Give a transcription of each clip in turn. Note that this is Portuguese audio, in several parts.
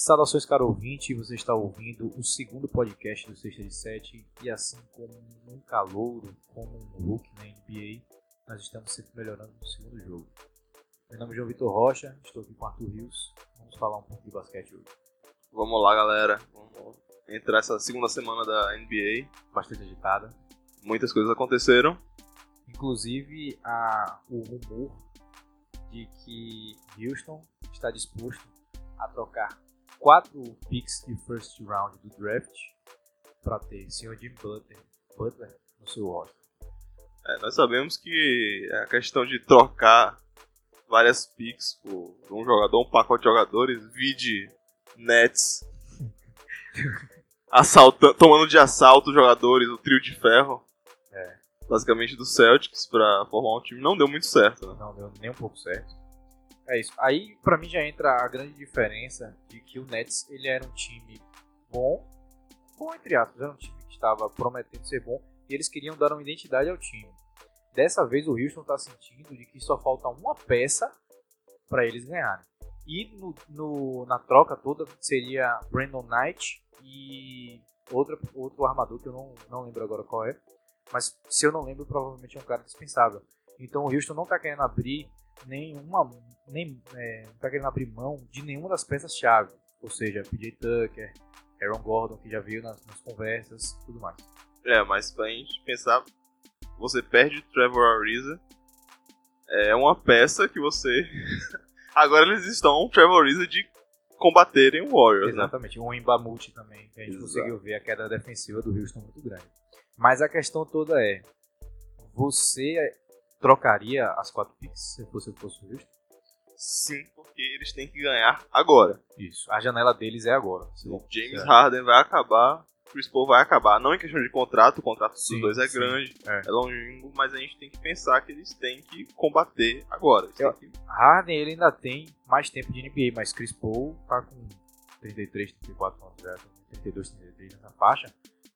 Saudações, caro ouvinte, você está ouvindo o segundo podcast do Sexta de Sete e assim como um calouro, como um Hulk na NBA, nós estamos sempre melhorando no segundo jogo. Meu nome é João Vitor Rocha, estou aqui com Arthur Rios, vamos falar um pouco de basquete hoje. Vamos lá, galera. Vamos entrar essa segunda semana da NBA. Bastante agitada. Muitas coisas aconteceram. Inclusive a, o rumor de que Houston está disposto a trocar quatro picks de first round do draft para ter Sr. Jim Butler, Butler no seu roster. É, nós sabemos que a questão de trocar várias picks por um jogador, um pacote de jogadores, vide Nets assalta, tomando de assalto os jogadores, o trio de ferro. É. Basicamente do Celtics para formar um time não deu muito certo, né? Não deu nem um pouco certo. É isso. Aí, pra mim, já entra a grande diferença de que o Nets ele era um time bom, bom entre aspas, era um time que estava prometendo ser bom e eles queriam dar uma identidade ao time. Dessa vez, o Houston está sentindo de que só falta uma peça para eles ganharem. E no, no, na troca toda seria Brandon Knight e outro, outro armador que eu não, não lembro agora qual é. Mas se eu não lembro, provavelmente é um cara dispensável. Então o Houston não está querendo abrir nenhuma, nem é, não tá querendo abrir mão de nenhuma das peças-chave, ou seja, PJ Tucker, Aaron Gordon, que já veio nas, nas conversas tudo mais. É, mas pra gente pensar, você perde Trevor Ariza, é uma peça que você. Agora eles estão Trevor Ariza de combaterem o Warriors. né? Exatamente, né? um Embamute também, que a gente Exato. conseguiu ver a queda defensiva do Houston muito grande. Mas a questão toda é: você trocaria as quatro picks se você fosse o Houston? Sim, porque eles têm que ganhar agora. Isso, a janela deles é agora. O James Harden vai acabar, Chris Paul vai acabar. Não em questão de contrato, o contrato sim, dos dois é sim. grande, é. é longínquo, mas a gente tem que pensar que eles têm que combater agora. Eu, que... Harden ele ainda tem mais tempo de NBA, mas Chris Paul tá com 33, 34 anos, já, 32, 33 nessa faixa.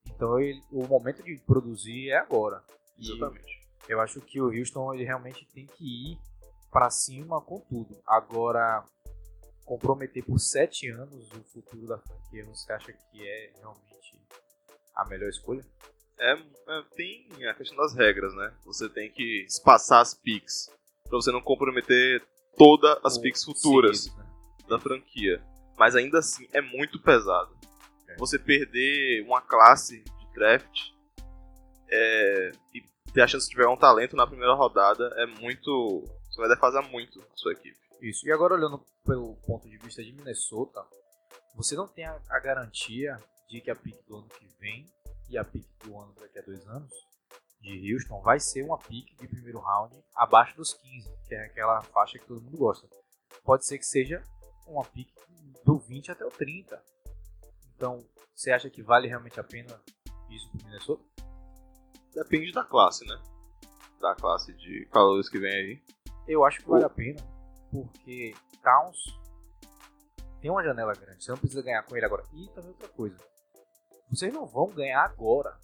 Então ele, o momento de produzir é agora. Exatamente. Eu acho que o Houston ele realmente tem que ir para cima com tudo. Agora, comprometer por sete anos o futuro da franquia, você acha que é realmente a melhor escolha? É, é, tem a questão das regras, né? Você tem que espaçar as picks para você não comprometer todas as o picks futuras seguido, né? da franquia. Mas ainda assim é muito pesado. É. Você perder uma classe de draft é, e ter a chance de pegar um talento na primeira rodada é muito. Você vai defasar muito a sua equipe. Isso. E agora, olhando pelo ponto de vista de Minnesota, você não tem a, a garantia de que a pick do ano que vem e a pick do ano daqui a dois anos de Houston vai ser uma pick de primeiro round abaixo dos 15, que é aquela faixa que todo mundo gosta. Pode ser que seja uma pick do 20 até o 30. Então, você acha que vale realmente a pena isso para Minnesota? Depende da classe, né? Da classe de calores que vem aí. Eu acho que vale a pena, porque Towns tem uma janela grande. Você não precisa ganhar com ele agora. E também outra coisa. Vocês não vão ganhar agora.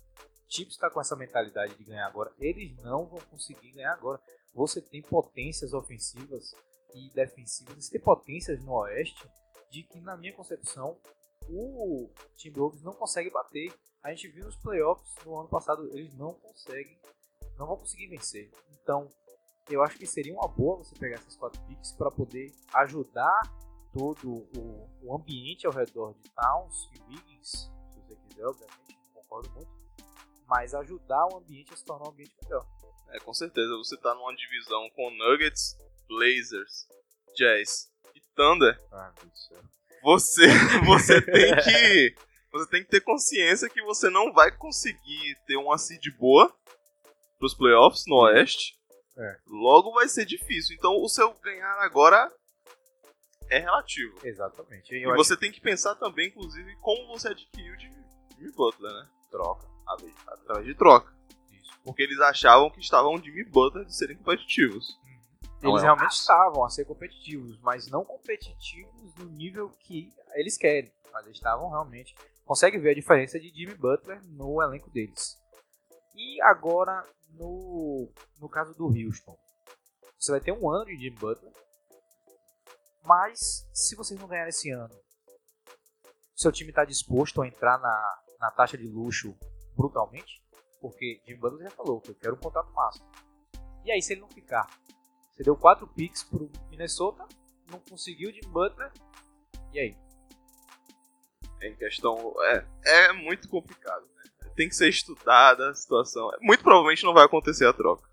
Chips está com essa mentalidade de ganhar agora. Eles não vão conseguir ganhar agora. Você tem potências ofensivas e defensivas. Você tem potências no Oeste de que, na minha concepção, o Timberwolves não consegue bater. A gente viu nos playoffs no ano passado, eles não conseguem, não vão conseguir vencer. Então, eu acho que seria uma boa você pegar essas quatro picks para poder ajudar todo o, o, ambiente ao redor de Towns e Wiggins, se você quiser, obviamente, não concordo muito, mas ajudar o ambiente a se tornar um ambiente melhor. É, com certeza, você tá numa divisão com Nuggets, Blazers, Jazz e Thunder. Ah, meu Deus do céu você, você tem que. Você tem que ter consciência que você não vai conseguir ter uma seed boa pros playoffs no Oeste. É. Logo vai ser difícil. Então o seu ganhar agora é relativo. Exatamente. E, e você tem que pensar também, inclusive, como você adquiriu de Jimmy Butler, né? Troca. Através de troca. Isso. Porque eles achavam que estavam Jimmy Butler de serem competitivos. Eles é realmente estavam a ser competitivos, mas não competitivos no nível que eles querem. Mas eles estavam realmente. Consegue ver a diferença de Jimmy Butler no elenco deles. E agora, no, no caso do Houston, você vai ter um ano de Jimmy Butler. Mas, se vocês não ganharem esse ano, seu time está disposto a entrar na, na taxa de luxo brutalmente? Porque Jimmy Butler já falou que eu quero um contrato máximo. E aí, se ele não ficar? Você deu 4 picks pro Minnesota, não conseguiu Jimmy Butler, e aí? Em questão. É, é muito complicado. Né? Tem que ser estudada a situação. Muito provavelmente não vai acontecer a troca.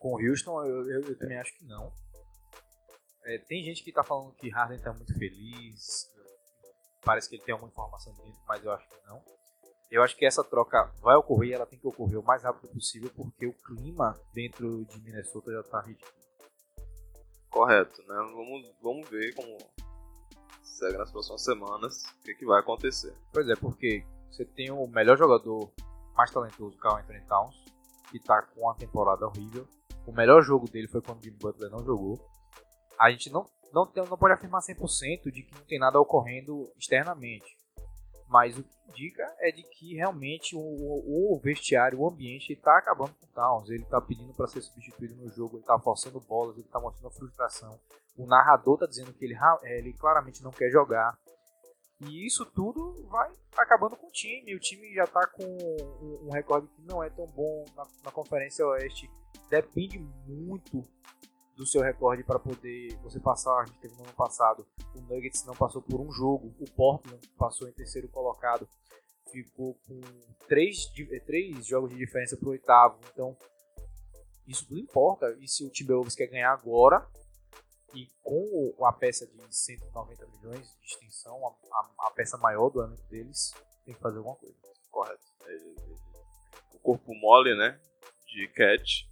Com o Houston, eu, eu, eu também acho que não. É, tem gente que tá falando que Harden tá muito feliz. Parece que ele tem alguma informação dentro, mas eu acho que não. Eu acho que essa troca vai ocorrer ela tem que ocorrer o mais rápido possível, porque o clima dentro de Minnesota já tá ridículo. Correto, né? Vamos, vamos ver como segue nas próximas semanas o que, que vai acontecer. Pois é, porque você tem o melhor jogador mais talentoso, Carl Anthony Towns, que tá com uma temporada horrível. O melhor jogo dele foi quando o Jimmy Butler não jogou. A gente não, não, tem, não pode afirmar 100% de que não tem nada ocorrendo externamente. Mas o que indica é de que realmente o, o vestiário, o ambiente está acabando com o Towns. Ele está pedindo para ser substituído no jogo, ele está forçando bolas, ele está mostrando frustração. O narrador está dizendo que ele, ele claramente não quer jogar. E isso tudo vai acabando com o time. O time já está com um, um, recorde que não é tão bom na, na Conferência Oeste. Depende muito do seu recorde para poder você passar. A gente teve no ano passado, o Nuggets não passou por um jogo, o Portland passou em terceiro colocado, ficou com três, três jogos de diferença para o oitavo. Então, isso tudo importa. E se o Timberwolves quer ganhar agora, e com a peça de 190 milhões de extensão, a, a, a peça maior do ano deles, tem que fazer alguma coisa. Correto. O corpo mole, né? De Cat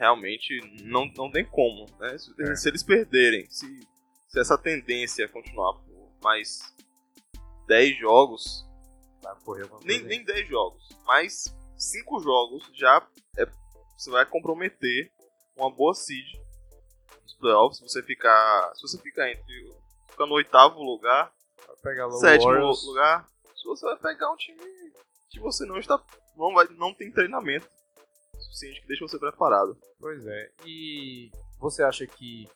realmente não, não tem como. Né? Se, é. se eles perderem, se, se essa tendência continuar por mais 10 jogos, nem, nem 10 jogos, mais 5 jogos já é, você vai comprometer uma boa seed nos playoffs. Se você ficar, se você ficar entre ficar no oitavo lugar, sétimo Warriors. lugar, se você vai pegar um time que você não está não vai não tem treinamento suficiente que deixa você preparado. Pois é. E você acha que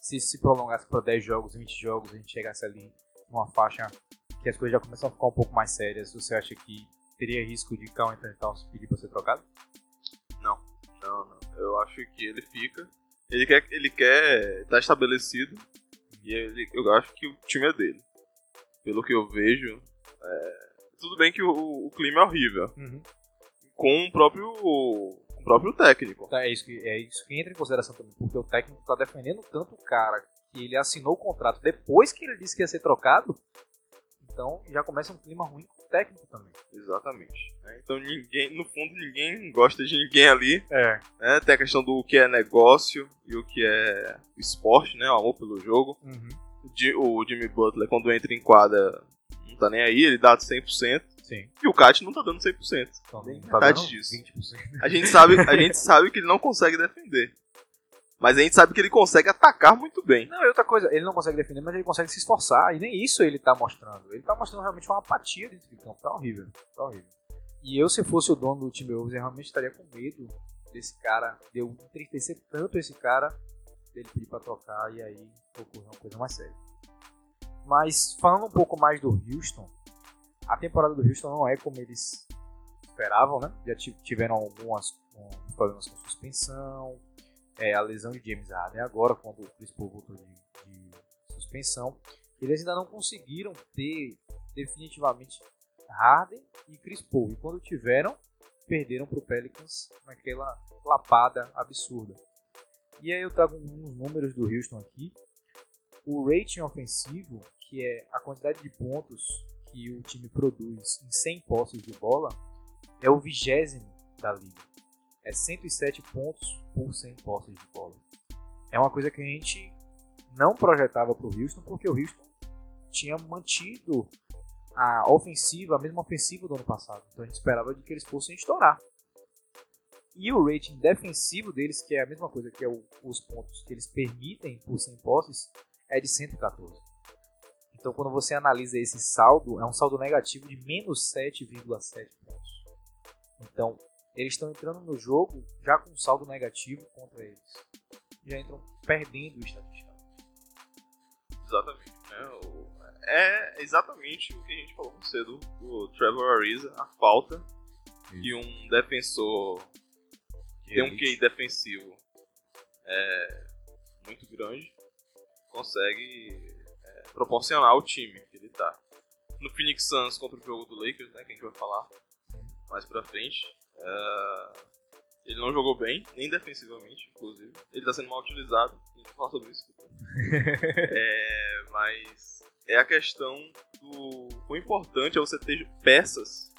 se se prolongasse para 10 jogos, 20 jogos, a gente chegasse ali numa faixa que as coisas já começam a ficar um pouco mais sérias, você acha que teria risco de Cal Anthony Towns pedir para ser trocado? Não, não, não. Eu acho que ele fica. Ele quer ele quer estar tá estabelecido e ele, eu acho que o time é dele. Pelo que eu vejo, é, tudo bem que o, o clima é horrível. Uhum. Com o próprio próprio técnico. Tá, é, isso que, é isso que entra em consideração também, porque o técnico está defendendo tanto o cara que ele assinou o contrato depois que ele disse que ia ser trocado, então já começa um clima ruim com o técnico também. Exatamente. É, então ninguém, no fundo, ninguém gosta de ninguém ali. É. é. Tem a questão do que é negócio e o que é esporte, né? O amor pelo jogo. Uhum. O Jimmy Butler, quando entra em quadra, não tá nem aí, ele dá 100%. Sim. E o Kat não tá dando 100%. Então, nem tá metade disso. 20%. A gente, sabe, a gente sabe que ele não consegue defender. Mas a gente sabe que ele consegue atacar muito bem. Não, é outra coisa, ele não consegue defender, mas ele consegue se esforçar. E nem isso ele tá mostrando. Ele tá mostrando realmente uma apatia dentro de campo. Tá horrível. Tá horrível. E eu, se fosse o dono do time Wolves, eu realmente estaria com medo desse cara. De eu entristecer tanto esse cara, dele pedir pra trocar e aí ocorrer uma coisa mais séria. Mas falando um pouco mais do Houston, a temporada do Houston não é como eles esperavam, né? Já tiveram algumas um, problemas com suspensão, é, a lesão de James Harden agora, quando o Chris Paul voltou de, de suspensão. Eles ainda não conseguiram ter definitivamente Harden e Chris Paul. E quando tiveram, perderam para o Pelicans naquela lapada absurda. E aí eu trago uns números do Houston aqui. O rating ofensivo, que é a quantidade de pontos que o time produz em 100 posses de bola é o vigésimo da liga. É 107 pontos por 100 posses de bola. É uma coisa que a gente não projetava para o Houston, porque o Houston tinha mantido a ofensiva, a mesma ofensiva do ano passado. Então a gente esperava de que eles fossem estourar. E o rating defensivo deles, que é a mesma coisa que é o, os pontos que eles permitem por 100 posses, é de 114. Então, quando você analisa esse saldo, é um saldo negativo de menos 7,7 pontos. Então, eles estão entrando no jogo já com um saldo negativo contra eles. Já entram perdendo estatisticamente. Exatamente. Né? é exatamente o que a gente falou mais cedo do Trevor Ariza, a falta que um defensor que tem um QI defensivo é, muito grande consegue é, proporcionar ao time que ele tá. No Phoenix Suns contra o jogo do Lakers, né, que a gente vai falar mais pra frente, é, ele não jogou bem, nem defensivamente, inclusive. Ele tá sendo mal utilizado, a gente vai falar sobre isso. é, mas é a questão do quão importante é você ter peças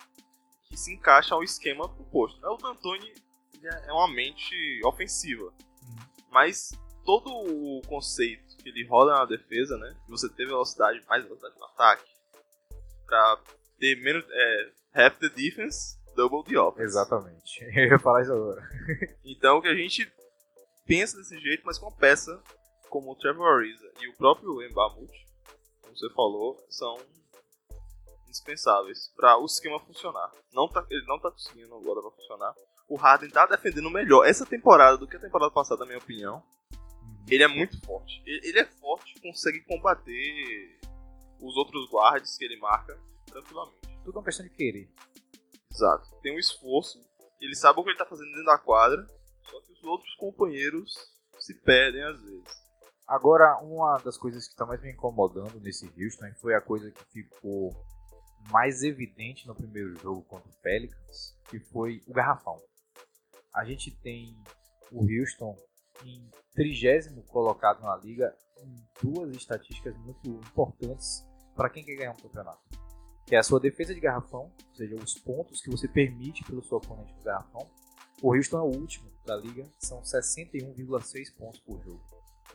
que se encaixam ao esquema proposto. O D'Antoni é uma mente ofensiva, uhum. mas todo o conceito que ele roda na defesa, né? De você ter velocidade, mais velocidade no ataque, pra ter menos. É, half the defense, double the offense. Exatamente. Eu ia falar isso agora. então que a gente pensa desse jeito, mas com peça como o Trevor Ariza e o próprio Mbamute, como você falou, são indispensáveis para o esquema funcionar. Não tá, ele não tá conseguindo agora pra funcionar. O Harden tá defendendo melhor essa temporada do que a temporada passada, na minha opinião. Ele é muito forte. Ele é forte, consegue combater os outros guards que ele marca tranquilamente. Tudo é uma questão de querer. Exato. Tem um esforço, ele sabe o que ele tá fazendo dentro da quadra, só que os outros companheiros se perdem às vezes. Agora, uma das coisas que está mais me incomodando nesse Houston foi a coisa que ficou mais evidente no primeiro jogo contra o Pelicans, que foi o garrafão. A gente tem o Houston em trigésimo colocado na liga em duas estatísticas muito importantes para quem quer ganhar um campeonato. Que é a sua defesa de garrafão, ou seja, os pontos que você permite pelo seu oponente no garrafão. O Houston é o último da liga, são 61,6 pontos por jogo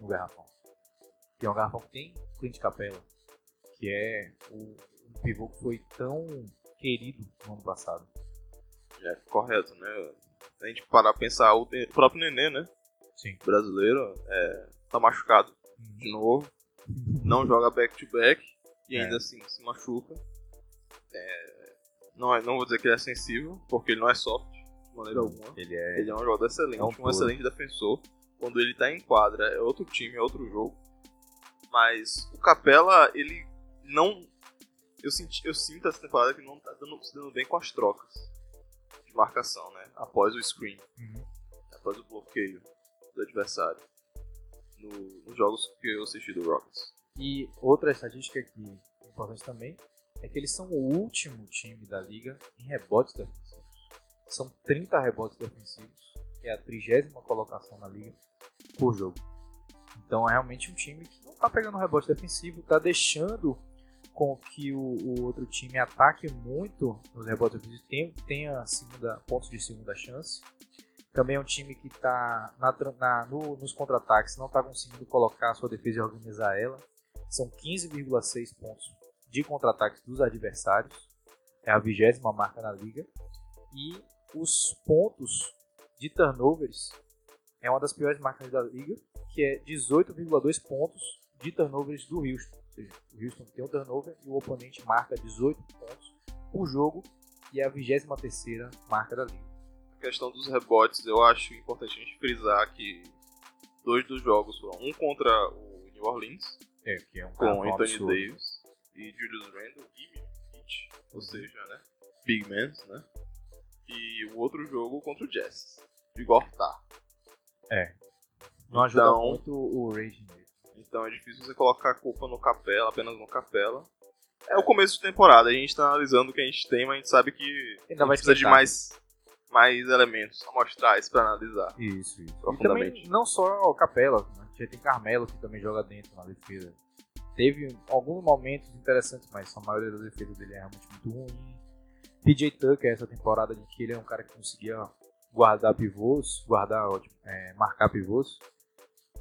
no garrafão. Que é um garrafão que tem Clint Capella, que é o pivô que foi tão querido no ano passado. É, correto, né? A gente parar pra pensar, o próprio Nenê, né? Sim. Brasileiro, é, tá machucado uhum. de novo, não joga back-to-back -back, e ainda é. assim se machuca. É, não, é, não vou dizer que ele é sensível, porque ele não é soft, de maneira alguma. Ele é, ele é um jogador excelente, é um, um excelente defensor. Quando ele tá em quadra, é outro time, é outro jogo. Mas o Capela, ele não eu, senti, eu sinto essa temporada que não tá dando, se dando bem com as trocas de marcação, né? Após o screen. Uhum. Após o bloqueio do adversário. No, nos jogos que eu assisti do Rockets. E outra estatística que é importante também é que eles são o último time da liga em rebotes defensivos. São 30 rebotes defensivos, que é a trigésima colocação na liga por jogo. Então é realmente um time que não está pegando rebote defensivo, está deixando com que o, o, outro time ataque muito nos rebotes ofensivos, tem, tenha segunda, pontos de segunda chance. Também é um time que está na, na, no, nos contra-ataques, não está conseguindo colocar a sua defesa e organizar ela. São 15,6 pontos de contra-ataques dos adversários. É a vigésima marca na liga. E os pontos de turnovers é uma das piores marcas da liga, que é 18,2 pontos de turnovers do Houston seja, o Houston tem um turnover e o oponente marca 18 pontos por jogo e é a 23 marca da liga. Questão dos rebotes, eu acho importante a gente frisar que dois dos jogos foram um contra o New Orleans, é, que é um com Anthony absurdo. Davis e Julius Randle e Mitch, ou seja, né, big men, né? E o outro jogo contra o Jazz, de Gortar. É. Não ajuda então, muito o Rage então é difícil você colocar a culpa no Capela, apenas no Capela. É o começo de temporada, a gente tá analisando o que a gente tem, mas a gente sabe que Ainda vai precisa de mais, mais elementos amostrais para analisar. Isso, isso. Profundamente. E também não só o Capela, né? já tem Carmelo que também joga dentro na defesa. Teve alguns momentos interessantes, mas a maioria das defesas dele é realmente muito ruim. PJ Tucker, essa temporada de que ele é um cara que conseguia guardar pivôs, guardar, é, marcar pivôs.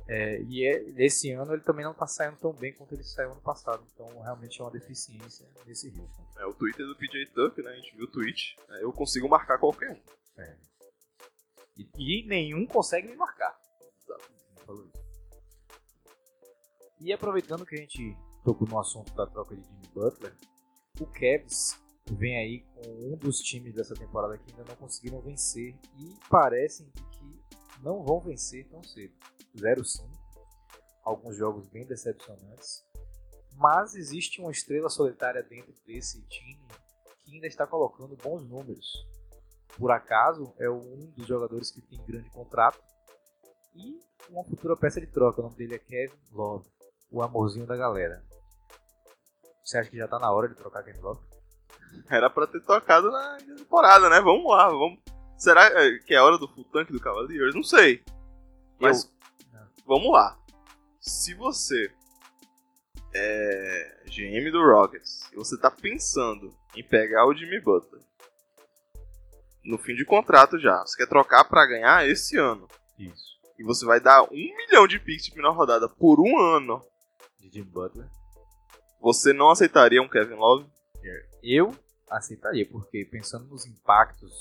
É, e é, esse ano ele também não está saindo tão bem quanto ele saiu ano passado. Então realmente é uma deficiência nesse Houston. É, o Twitter do PJ Tuck, né? A gente viu o tweet. É, eu consigo marcar qualquer um. É. E, e, nenhum consegue me marcar. E aproveitando que a gente tocou no assunto da troca de Jimmy Butler, o Cavs vem aí com um dos times dessa temporada que ainda não conseguiram vencer e parecem que não vão vencer tão cedo. 0-5. Alguns jogos bem decepcionantes. Mas existe uma estrela solitária dentro desse time que ainda está colocando bons números. Por acaso, é um dos jogadores que tem grande contrato e uma futura peça de troca. O nome dele é Kevin Love, o amorzinho da galera. Você acha que já está na hora de trocar Kevin Love? Era para ter tocado na temporada, né? Vamos lá, vamos. Será que é hora do full tank do Cavaliers? Não sei. Mas. Vamos lá. Se você é GM do Rockets e você tá pensando em pegar o Jimmy Butler no fim de contrato já, você quer trocar para ganhar esse ano. Isso. E você vai dar um milhão de picks de rodada por um ano. De Jimmy Butler. Você não aceitaria um Kevin Love? Eu aceitaria, porque pensando nos impactos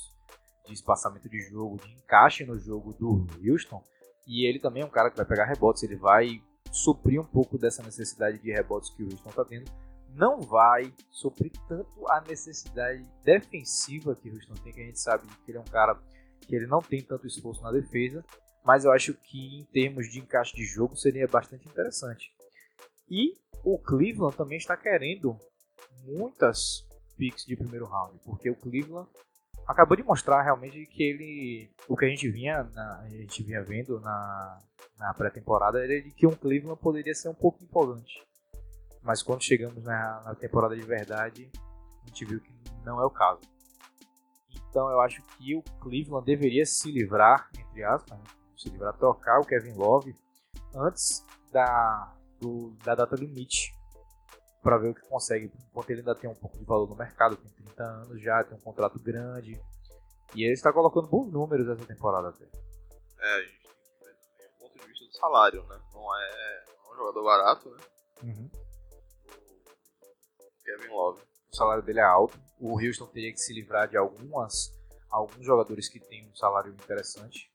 de espaçamento de jogo, de encaixe no jogo do Houston, e ele também é um cara que vai pegar rebotes, ele vai suprir um pouco dessa necessidade de rebotes que o Houston está tendo. Não vai suprir tanto a necessidade defensiva que o Houston tem, que a gente sabe que ele é um cara que ele não tem tanto esforço na defesa, mas eu acho que em termos de encaixe de jogo seria bastante interessante. E o Cleveland também está querendo muitas picks de primeiro round, porque o Cleveland acabou de mostrar realmente que ele, o que a gente vinha, na, a gente vinha vendo na, na pré-temporada era de que um Cleveland poderia ser um pouco empolgante. Mas quando chegamos na, na temporada de verdade, a gente viu que não é o caso. Então eu acho que o Cleveland deveria se livrar, entre aspas, né? se livrar, trocar o Kevin Love antes da, do, da data limite para ver o que consegue, enquanto ele ainda tem um pouco de valor no mercado, tem 30 anos já, tem um contrato grande. E ele está colocando bons números essa temporada até. É, a gente tem que ver também o ponto de vista do salário, né? Não é, é um jogador barato, né? Uhum. O Kevin Love. O salário dele é alto. O Houston teria que se livrar de algumas alguns jogadores que têm um salário interessante.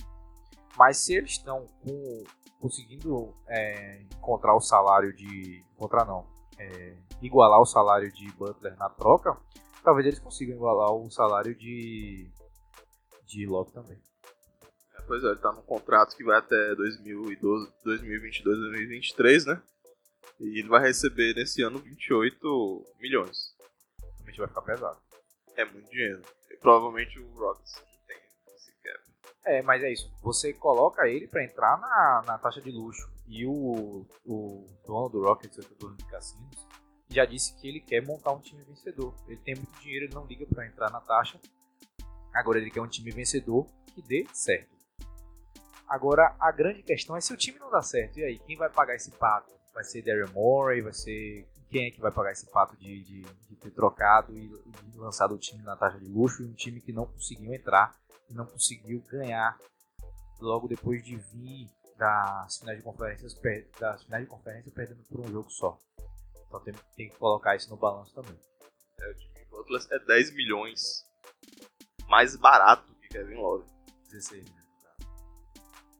Mas se eles estão com, conseguindo é, encontrar o salário de. Encontrar não é, igualar o salário de Butler na troca, talvez eles consigam igualar o salário de, de Love também. É, pois é, ele tá num contrato que vai até 2012, 2022, 2023, né? E ele vai receber nesse ano 28 milhões. Realmente vai ficar pesado. É muito dinheiro. E, provavelmente o Rockets não tem sequer. É, mas é isso. Você coloca ele para entrar na, na taxa de luxo. E o, o dono do Rockets, o dono de cassinos, já disse que ele quer montar um time vencedor. Ele tem muito dinheiro, ele não liga para entrar na taxa. Agora ele quer um time vencedor que dê certo. Agora a grande questão é se o time não dá certo. E aí, quem vai pagar esse pato? Vai ser Daryl Morey? Vai ser. Quem é que vai pagar esse pato de, de, de ter trocado e, e lançado o time na taxa de luxo? E um time que não conseguiu entrar e não conseguiu ganhar logo depois de vir das finais de conferências das finais de conferência perdendo por um jogo só. Então tem, tem que colocar isso no balanço também. É, o Jimmy Butler é 10 milhões mais barato que Kevin Love. 16 milhões.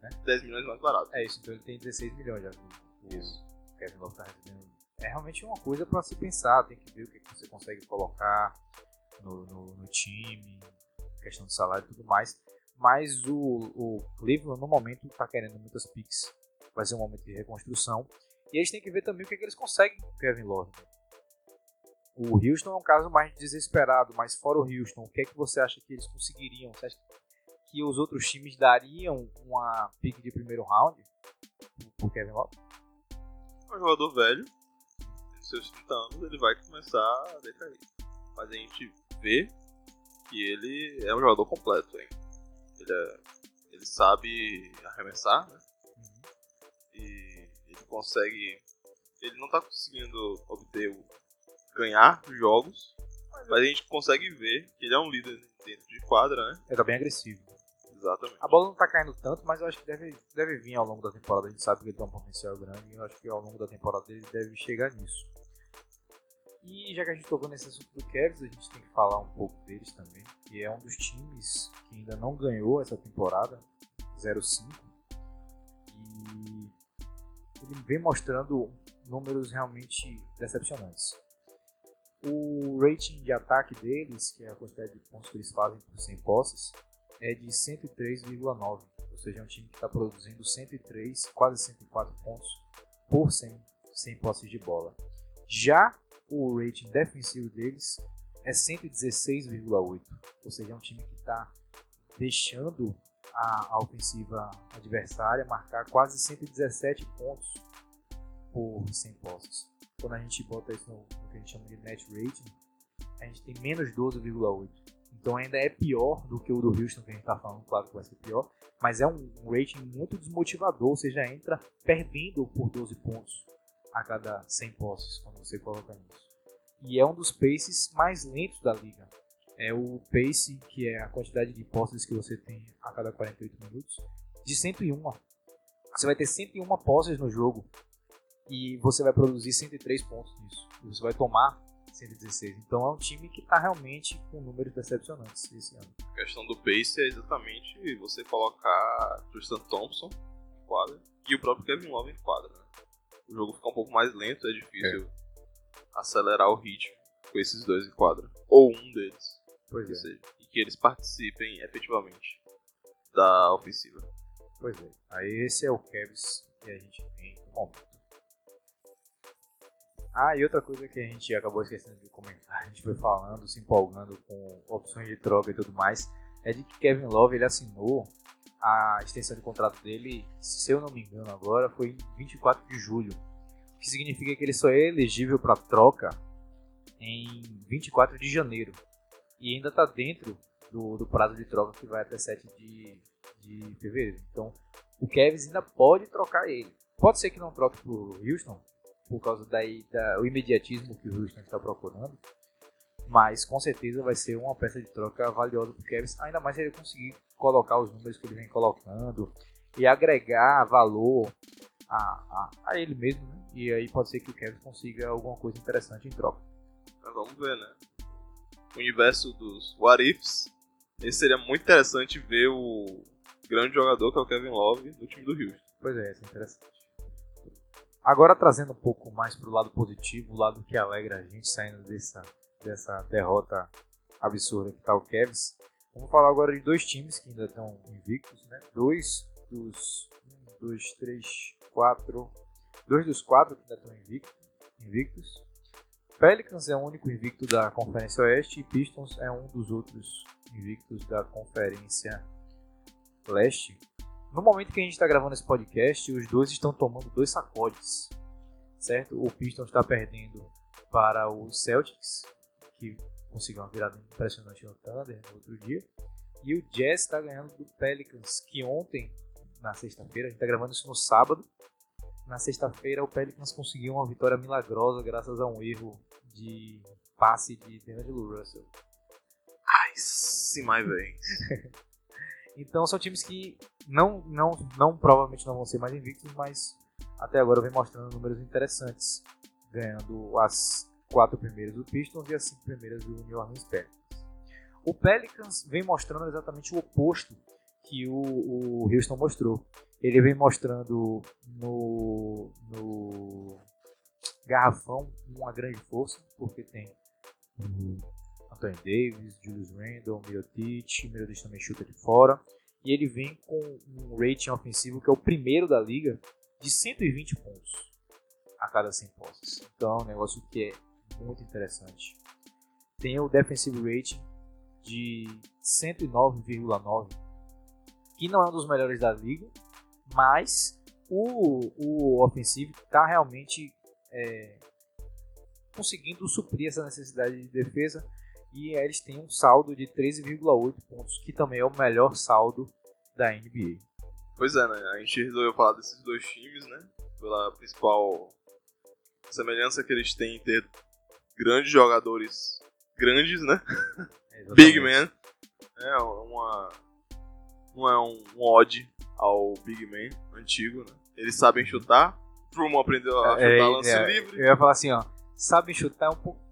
Né? 10 milhões mais barato. É isso, então ele tem 16 milhões já. O, isso. O Kevin Love tá recebendo. É realmente uma coisa para se pensar, tem que ver o que você consegue colocar no, no, no time, questão de salário e tudo mais. Mas o, o Cleveland, no momento, está querendo muitas picks. Vai ser um momento de reconstrução. E eles têm que ver também o que, é que eles conseguem com Kevin Love. O Houston é um caso mais desesperado, mas fora o Houston, o que é que você acha que eles conseguiriam? Você acha que os outros times dariam uma pick de primeiro round pro Kevin Love? É um jogador velho, tem seus 30 anos, ele vai começar a decair. Mas a gente vê que ele é um jogador completo hein? Ele, é, ele sabe arremessar, né? Uhum. E ele consegue. Ele não tá conseguindo obter o. ganhar jogos, mas a gente consegue ver que ele é um líder dentro de quadra, né? Ele tá bem agressivo. Exatamente. A bola não tá caindo tanto, mas eu acho que deve, deve vir ao longo da temporada. A gente sabe que ele tem um potencial grande e eu acho que ao longo da temporada ele deve chegar nisso. E já que a gente tocou nesse assunto do Cavs, a gente tem que falar um pouco deles também, que é um dos times que ainda não ganhou essa temporada, 0-5. E ele vem mostrando números realmente decepcionantes. O rating de ataque deles, que é a quantidade de pontos que eles fazem por 100 posses, é de 103,9. Ou seja, é um time que está produzindo 103, quase 104 pontos por 100, 100 posses de bola. Já o rating defensivo deles é 116,8. Ou seja, é um time que está deixando a, a, ofensiva adversária marcar quase 117 pontos por 100 posses. Quando a gente bota isso no, no que a gente chama de net rating, a gente tem menos 12,8. Então ainda é pior do que o do Houston que a gente está falando, claro que vai ser pior, mas é um, um rating muito desmotivador, ou seja, entra perdendo por 12 pontos a cada 100 posses quando você coloca nisso. E é um dos paces mais lentos da liga. É o pace, que é a quantidade de posses que você tem a cada 48 minutos, de 101. Você vai ter 101 posses no jogo e você vai produzir 103 pontos nisso. E você vai tomar 116. Então é um time que está realmente com números decepcionantes esse ano. A questão do pace é exatamente você colocar Tristan Thompson em quadra e o próprio Kevin Love em quadra. Né? O jogo fica um pouco mais lento, é difícil é acelerar o ritmo com esses dois em quadra. Ou um deles. Pois é. Seja, e que eles participem efetivamente da ofensiva. Pois é. Aí esse é o Cavs que a gente tem no momento. Ah, e outra coisa que a gente acabou esquecendo de comentar, a gente foi falando, se empolgando com opções de troca e tudo mais, é de que Kevin Love ele assinou a extensão de contrato dele, se eu não me engano agora, foi em 24 de julho que significa que ele só é elegível para troca em 24 de janeiro. E ainda está dentro do, do, prazo de troca que vai até 7 de, de fevereiro. Então o Kevs ainda pode trocar ele. Pode ser que não troque para o Houston, por causa daí da, o imediatismo que o Houston está procurando. Mas com certeza vai ser uma peça de troca valiosa para o Kevs, ainda mais se ele conseguir colocar os números que ele vem colocando e agregar valor a, a, a ele mesmo, né? E aí pode ser que o Kevin consiga alguma coisa interessante em troca. Mas vamos ver, né? O universo dos What Ifs. Esse seria muito interessante ver o grande jogador que é o Kevin Love no time do Houston. Pois é, isso é interessante. Agora trazendo um pouco mais pro lado positivo, o lado que alegra a gente saindo dessa, dessa derrota absurda que tá o Cavs. Vamos falar agora de dois times que ainda estão invictos, né? Dois dos um, dois, três, quatro, dois dos quatro que ainda estão invictos. invictos. Pelicans é o único invicto da Conferência Oeste e Pistons é um dos outros invictos da Conferência Leste. No momento que a gente está gravando esse podcast, os dois estão tomando dois sacodes, certo? O Pistons está perdendo para o Celtics, que conseguiu uma virada impressionante no Thunder no outro dia, e o Jazz está ganhando do Pelicans, que ontem, na sexta-feira, a gente está gravando isso no sábado, na sexta-feira, o Pelicans conseguiu uma vitória milagrosa graças a um erro de passe de D'Angelo Russell. Ai, sim, mais bem. então são times que não, não, não provavelmente não vão ser mais invictos, mas até agora vem mostrando números interessantes, ganhando as quatro primeiras do Pistons e as cinco primeiras do New Orleans Pelicans. O Pelicans vem mostrando exatamente o oposto que o, o Houston mostrou ele vem mostrando no, no garrafão uma grande força, porque tem Anthony Davis, Julius Randle, Miotic, Miotic também chuta de fora, e ele vem com um rating ofensivo que é o primeiro da liga, de 120 pontos a cada 100 posses. Então é um negócio que é muito interessante. Tem o defensive rating de 109,9, que não é um dos melhores da liga, mas o, o ofensivo está realmente é, conseguindo suprir essa necessidade de defesa e eles têm um saldo de 13,8 pontos, que também é o melhor saldo da NBA. Pois é, né? A gente resolveu falar desses dois times, né? Pela principal semelhança que eles têm em ter grandes jogadores grandes, né? Big Man. É uma. Não é um, um odd ao Big Man antigo, né? Eles sabem chutar. Truman aprendeu a é, chutar é, lance é, livre. Eu ia falar assim, ó. Sabem chutar um pouquinho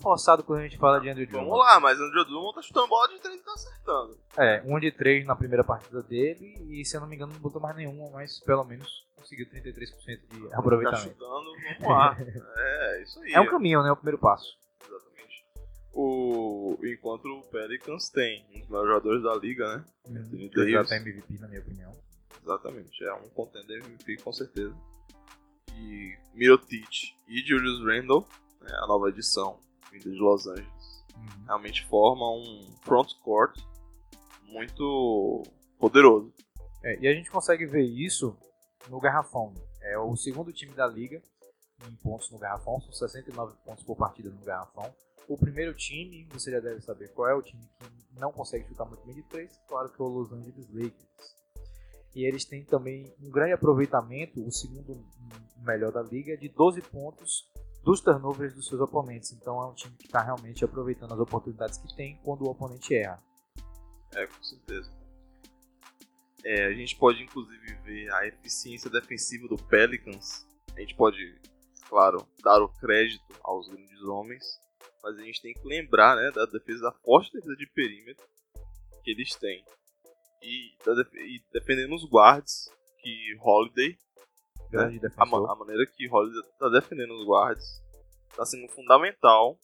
forçado quando a gente fala de Andrew Drummond. Vamos lá, mas Andrew Drummond tá chutando bola de 3 e tá acertando. É, um de 3 na primeira partida dele e se eu não me engano não botou mais nenhuma, mas pelo menos conseguiu 33% de aproveitamento. Tá chutando, vamos lá. é, isso aí. É um caminho, né? O primeiro passo. Exatamente. O... Enquanto o Pelicans tem um dos melhores jogadores da liga, né? Hum, já tá MVP, na minha opinião. Exatamente, é um contender MVP com certeza. e Mirotic e Julius Randle, né, a nova edição vinda de Los Angeles, uhum. realmente forma um front court muito poderoso. É, e a gente consegue ver isso no garrafão. É o segundo time da liga em pontos no garrafão, são 69 pontos por partida no garrafão. O primeiro time, você já deve saber qual é o time que não consegue chutar muito bem de três, claro que é o Los Angeles Lakers. E eles têm também um grande aproveitamento, o segundo melhor da liga, de 12 pontos dos turnovers dos seus oponentes. Então é um time que está realmente aproveitando as oportunidades que tem quando o oponente erra. É, com certeza. É, a gente pode inclusive ver a eficiência defensiva do Pelicans. A gente pode, claro, dar o crédito aos grandes homens, mas a gente tem que lembrar né, da defesa, da forte defesa de perímetro que eles têm. E, e defendendo os guards, que Holiday, né, a, a, maneira que Holiday está defendendo os guards, está sendo fundamental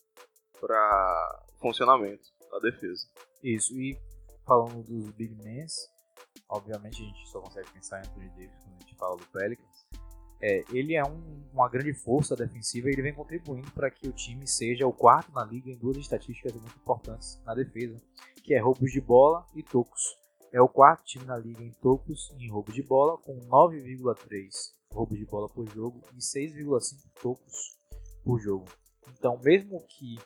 para o funcionamento da defesa. Isso, e falando dos Big Men, obviamente a gente só consegue pensar em Anthony Davis quando a gente fala do Pelicans. É, ele é um, uma grande força defensiva e ele vem contribuindo para que o time seja o quarto na liga em duas estatísticas muito importantes na defesa, que é roubos de bola e tocos. É o quarto time na liga em tocos e em roubo de bola, com 9,3 roubos de bola por jogo e 6,5 tocos por jogo. Então, mesmo que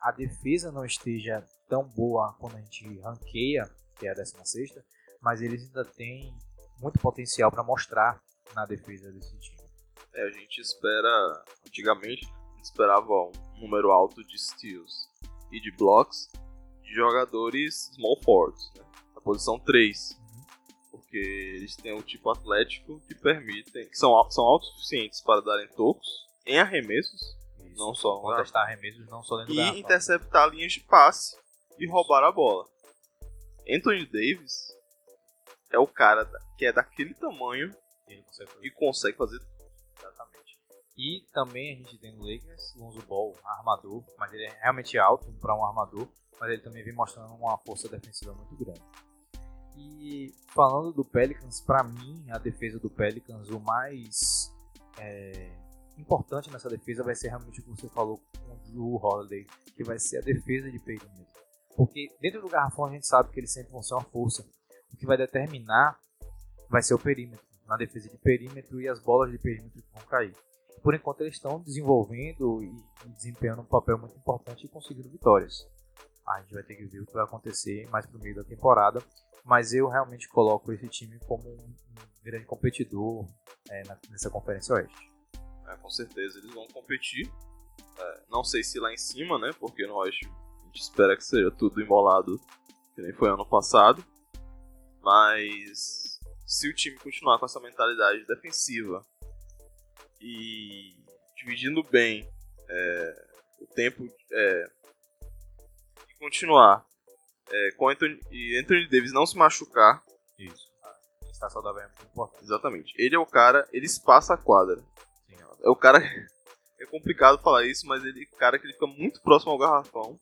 a defesa não esteja tão boa quando a gente ranqueia, que é a 16, mas eles ainda têm muito potencial para mostrar na defesa desse time. É, a gente espera, antigamente, a gente esperava um número alto de steals e de blocks de jogadores small forwards, né? na posição 3. Uhum. Porque eles têm um tipo atlético que permitem, que são, são autossuficientes para darem tocos em arremessos, Isso. não só contestar arremessos, não só dentro e interceptar linhas de passe e roubar a bola. Anthony Davis é o cara que é daquele tamanho consegue e consegue fazer Exatamente. E também a gente tem no Lakers Lonzo Ball, armador, mas ele é realmente alto para um armador, mas ele também vem mostrando uma força defensiva muito grande. E falando do Pelicans, para mim, a defesa do Pelicans, o mais é, importante nessa defesa vai ser realmente o que você falou com o Drew Holiday, que vai ser a defesa de perímetro. Porque dentro do garrafão a gente sabe que eles sempre vão ser uma força. O que vai determinar vai ser o perímetro, na defesa de perímetro e as bolas de perímetro que vão cair. Por enquanto eles estão desenvolvendo e desempenhando um papel muito importante e conseguindo vitórias. A gente vai ter que ver o que vai acontecer mais pro meio da temporada, mas eu realmente coloco esse time como um, grande competidor é, nessa Conferência Oeste. É, com certeza eles vão competir. É, não sei se lá em cima, né? Porque no Oeste gente espera que seja tudo embolado, que nem foi ano passado. Mas se o time continuar com essa mentalidade defensiva e dividindo bem é, o tempo é, e continuar é, com Anthony, e Anthony Davis não se machucar. Isso. Está saudável é muito importante. Exatamente. Ele é o cara, ele espaça a quadra. Sim, é o cara. É complicado falar isso, mas ele é o cara que ele fica muito próximo ao garrafão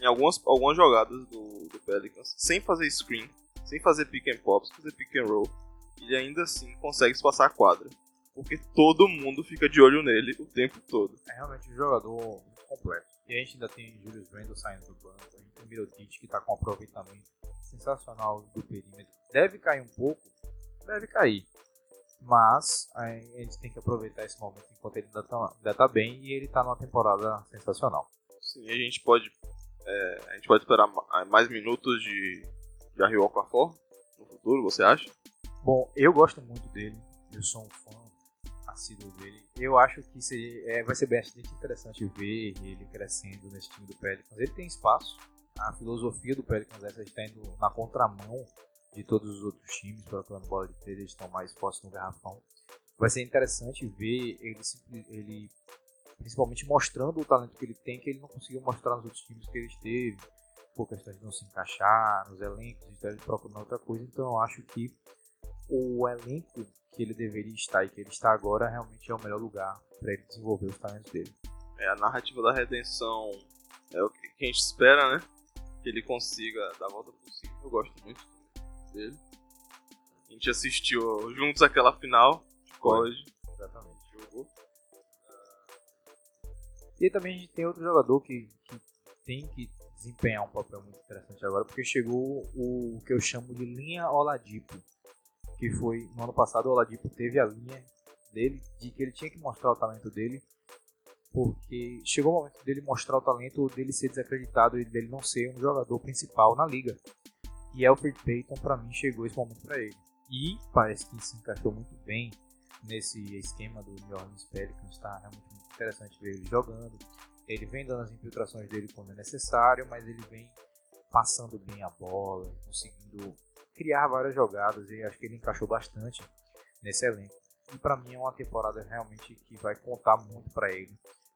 em algumas, algumas jogadas do, do Pelicans, sem fazer screen, sem fazer pick and pop, sem fazer pick and roll, ele ainda assim consegue espaçar a quadra. Porque todo mundo fica de olho nele o tempo todo. É realmente um jogador completo. E a gente ainda tem Julius Randle saindo do banco, a gente tem Mirotic que está com um aproveitamento sensacional do perímetro. Deve cair um pouco, deve cair. Mas a gente tem que aproveitar esse momento enquanto ele ainda está tá bem e ele está numa temporada sensacional. Sim, a gente pode é, a gente pode esperar mais minutos de, de Harry Okafor no futuro, você acha? Bom, eu gosto muito dele. Eu sou um fã assíduo dele. Eu acho que seria, é, vai ser bastante interessante ver ele crescendo nesse time do Pelicans. Ele tem espaço. A filosofia do Pelicans essa está indo na contramão de todos os outros times, colocando bola de três, eles estão mais fortes no garrafão. Vai ser interessante ver ele, ele principalmente mostrando o talento que ele tem, que ele não conseguiu mostrar nos outros times que ele esteve, por questão de não se encaixar nos elencos, de estar procurando outra coisa. Então eu acho que o elenco que ele deveria estar e que ele está agora realmente é o melhor lugar para ele desenvolver os talentos dele. É, a narrativa da redenção é o que a gente espera, né? Que ele consiga dar a volta por cima. Eu gosto muito dele. A gente assistiu juntos aquela final de college. Exatamente favor. E também a gente tem outro jogador que, que tem que desempenhar um papel muito interessante agora, porque chegou o que eu chamo de linha Oladipo, que foi no ano passado o Oladipo teve a linha dele de que ele tinha que mostrar o talento dele, porque chegou o momento dele mostrar o talento, dele ser desacreditado e dele não ser um jogador principal na liga. E Alfred Payton para mim chegou esse momento para ele. E parece que se encaixou muito bem nesse esquema do New Orleans Pelicans, está realmente muito interessante ver ele jogando. Ele vem dando as infiltrações dele quando é necessário, mas ele vem passando bem a bola, conseguindo criar várias jogadas e acho que ele encaixou bastante nesse elenco. E para mim é uma temporada realmente que vai contar muito para ele,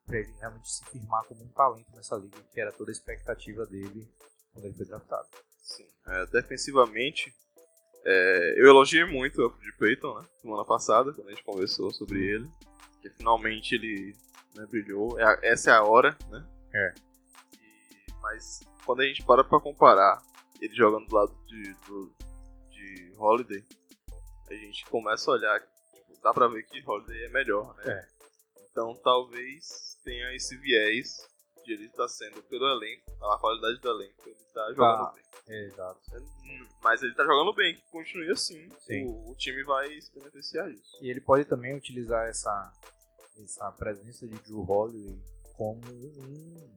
para ele realmente se firmar como um talento nessa liga, que era toda a expectativa dele quando ele foi draftado. Sim. É, defensivamente, é, eu elogiei muito o de Peyton, né? Semana passada, quando a gente conversou sobre ele. Que finalmente ele né, brilhou. É, essa é a hora, né? É. E, mas quando a gente para pra comparar ele jogando do lado de, do, de Holiday, a gente começa a olhar, tipo, dá pra ver que Holiday é melhor, né? É. Então talvez tenha esse viés de ele estar tá sendo pelo elenco, a qualidade do elenco, ele tá jogando bem. Exato. Mas ele tá jogando bem, que continue assim. O, o, time vai se beneficiar disso. E ele pode também utilizar essa, essa presença de Drew Holiday como um,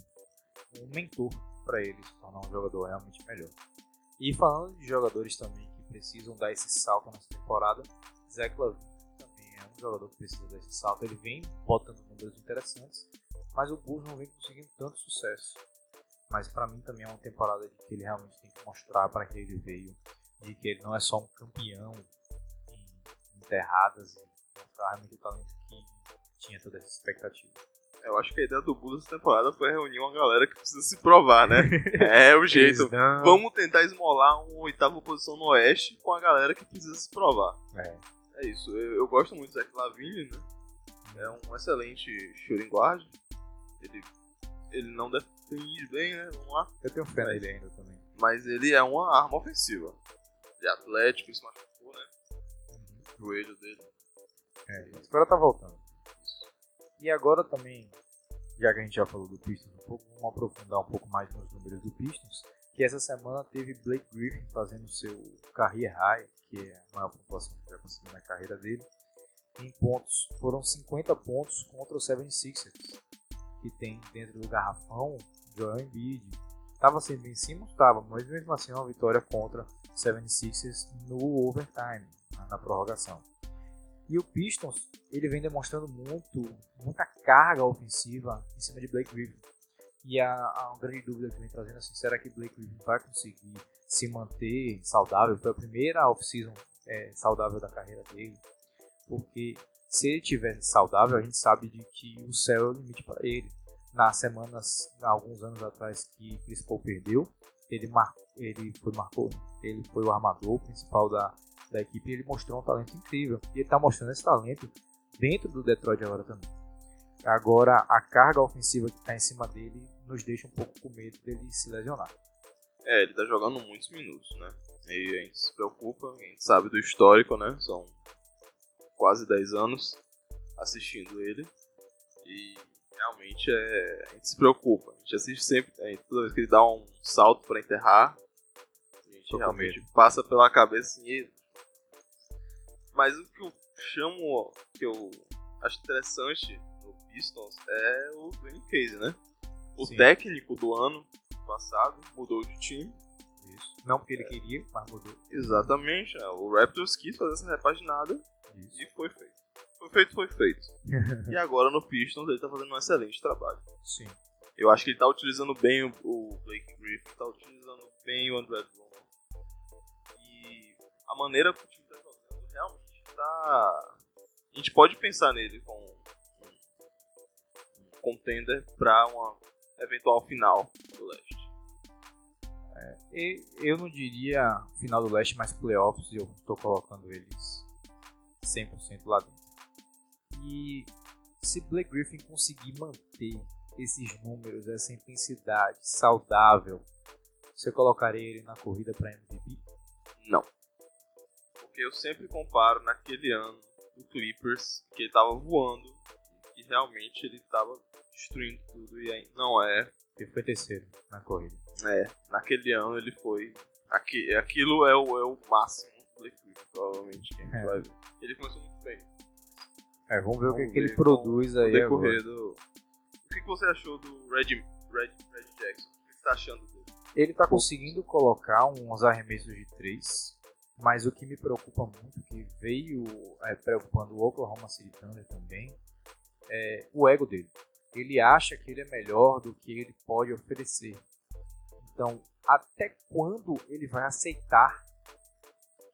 um mentor para ele se tornar um jogador realmente melhor. E falando de jogadores também que precisam dar esse salto nessa temporada, Zach Lavine também é um jogador que precisa dar esse salto. Ele vem botando números interessantes, mas o Bulls não vem conseguindo tanto sucesso. Mas para mim também é uma temporada que ele realmente tem que mostrar para que ele veio, de que ele não é só um campeão em enterradas e mostrar realmente o talento que tinha toda essa expectativa. Eu acho que a ideia do Bulls essa temporada foi reunir uma galera que precisa se provar, né? é o jeito. Vamos tentar esmolar uma oitava posição no Oeste com a galera que precisa se provar. É. É isso. Eu, eu gosto muito do Zach Lavine, né? É um excelente shooting guard. Ele, ele não defende bem, né? Vamos lá. Eu tenho fé nele ainda também. Mas ele é uma arma ofensiva. De atlético, se machucou, né? Uhum. O joelho dele. É, espera tá voltando. E agora também, já que a gente já falou do Pistons um pouco, vamos aprofundar um pouco mais nos números do Pistons. Que essa semana teve Blake Griffin fazendo seu career high, que é a maior pontuação que já conseguiu na carreira dele, em pontos. Foram 50 pontos contra o 76ers, que tem dentro do garrafão Joel Embiid. Tava sendo em cima? Estava, mas mesmo assim é uma vitória contra o 76ers no overtime, na prorrogação. E o Pistons, ele vem demonstrando muito, muita carga ofensiva em cima de Blake Griffin. E a, a uma grande dúvida que vem trazendo assim, será que Blake Griffin vai conseguir se manter saudável? Foi a primeira off-season é, saudável da carreira dele. Porque se ele estiver saudável, a gente sabe de que o céu é o limite para ele. Nas semanas, alguns anos atrás que Chris Paul perdeu, ele, mar, ele foi marcou, ele foi o armador principal da, da equipe, ele mostrou um talento incrível. E ele está mostrando esse talento dentro do Detroit agora também. Agora, a carga ofensiva que está em cima dele nos deixa um pouco com medo dele se lesionar. É, ele está jogando muitos minutos, né? E a gente se preocupa, a gente sabe do histórico, né? São quase 10 anos assistindo ele. E realmente é, a gente se preocupa. A gente assiste sempre, a gente, toda vez que ele dá um salto para enterrar, a gente Tô realmente passa pela cabeça assim, mas o que eu chamo, que eu acho interessante no Pistons é o Dwayne Case, né? O Sim. técnico do ano passado mudou de time. Isso. Não porque ele é. queria, mas mudou. Exatamente. É. O Raptors quis fazer essa repaginada Isso. e foi feito. Foi feito, foi feito. e agora no Pistons ele tá fazendo um excelente trabalho. Sim. Eu acho que ele tá utilizando bem o Blake Griffin, tá utilizando bem o André Drummond. E a maneira que tá. A gente pode pensar nele como um contender para uma eventual final do leste. É, eu não diria final do leste, mas playoffs, eu estou colocando eles 100% lá dentro. E se Blake Griffin conseguir manter esses números, essa intensidade saudável, você colocaria ele na corrida para MVP? Não porque eu sempre comparo naquele ano do Clippers, que ele tava voando, realmente ele tava destruindo tudo e aí não é. Ele foi terceiro na corrida. É, naquele ano ele foi. Aqui, aquilo é o, é o máximo do Griffin, provavelmente. Que a gente É. vai ver. Ele começou muito bem. É, vamos ver o que, Vamos que ele ver produz aí decorrer agora. do. O que, que você achou do Red, Red, Red Jackson? O que você tá achando dele? Ele tá conseguindo colocar uns arremessos de três, mas o que me preocupa muito, que veio é, preocupando o Oklahoma City Thunder também, é o ego dele. Ele acha que ele é melhor do que ele pode oferecer. Então, até quando ele vai aceitar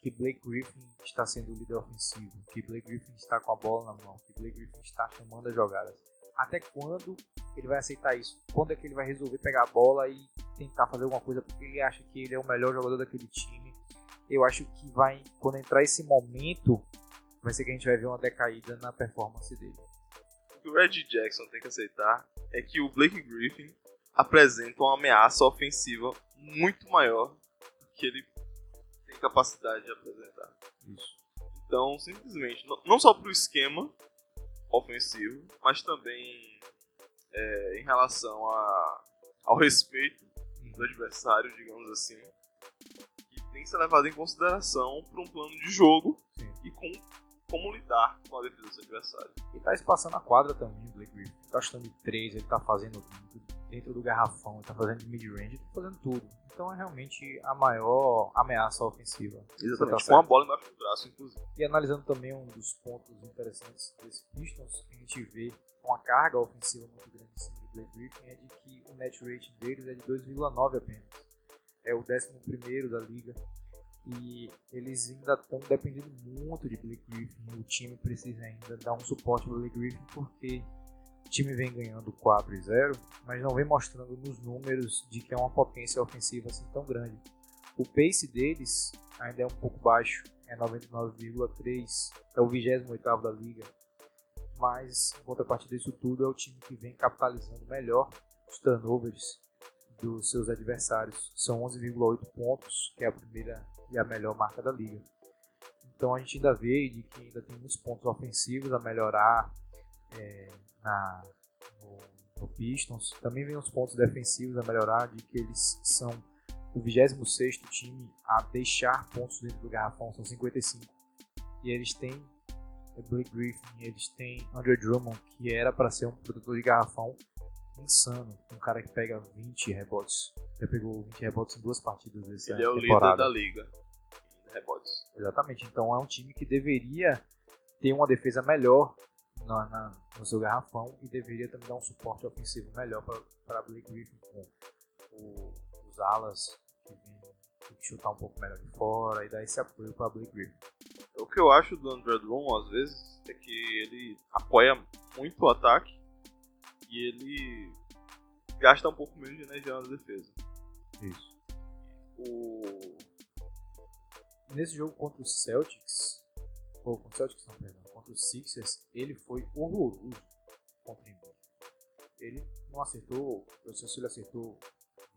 que Blake Griffin está sendo o líder ofensivo, que Blake Griffin está com a bola na mão, que Blake Griffin está chamando as jogadas? Até quando ele vai aceitar isso? Quando é que ele vai resolver pegar a bola e tentar fazer alguma coisa porque ele acha que ele é o melhor jogador daquele time? Eu acho que vai, quando entrar esse momento, vai ser que a gente vai ver uma decaída na performance dele. O que o Red Jackson tem que aceitar é que o Blake Griffin apresenta uma ameaça ofensiva muito maior do que ele tem capacidade de apresentar. Isso. Então, simplesmente, não- só pro esquema ofensivo, mas também é, em relação a, ao respeito do adversário, digamos assim, tem que ser levado em consideração para um plano de jogo Sim. e com como lidar com a defesa do seu adversário. Ele tá espaçando a quadra também, o Blake Griffin. Tá chutando de três, ele tá fazendo dentro do garrafão, ele tá fazendo de mid-range, ele tá fazendo tudo. Então é realmente a maior ameaça ofensiva. Você tá com a bola embaixo do braço, inclusive. E analisando também um dos pontos interessantes desse Pistons, que a gente vê uma carga ofensiva muito grande em cima do Blake Griffin, é de que o net rating deles é de 2,9 apenas. É o 11 da liga. E eles ainda estão dependendo muito de Blake Griffin. O time precisa ainda dar um suporte para Blake Griffin, porque o time vem ganhando 4 e 0, mas não vem mostrando nos números de que é uma potência ofensiva assim tão grande. O pace deles ainda é um pouco baixo, é 99,3, é o 28 da liga. Mas, em contrapartida disso tudo, é o time que vem capitalizando melhor os turnovers dos seus adversários. São 11,8 pontos, que é a primeira e a melhor marca da liga. Então a gente ainda vê de que ainda tem muitos pontos ofensivos a melhorar é, na, no, no Pistons. Também vem os pontos defensivos a melhorar, de que eles são o 26 time a deixar pontos dentro do garrafão, são 55. E eles têm é, Blake Griffin, eles têm Andre Drummond, que era para ser um produtor de garrafão insano. Um cara que pega 20 rebotes. Já pegou 20 rebotes em duas partidas desse Ele é o líder da liga em rebotes. Exatamente. Então é um time que deveria ter uma defesa melhor na, na- no seu garrafão e deveria também dar um suporte ofensivo melhor para Blake Griffin com o- os alas que vêm tem que chutar um pouco melhor de fora e dar esse apoio para Blake Griffin. O que eu acho do André Drummond, às vezes, é que ele apoia muito o ataque e ele gasta um pouco menos de energia na defesa. Isso. O... Nesse jogo contra os Celtics, ou contra os Celtics não, perdão, contra os Sixers, ele foi horroroso contra o Embiid. Ele não acertou, eu não sei se ele acertou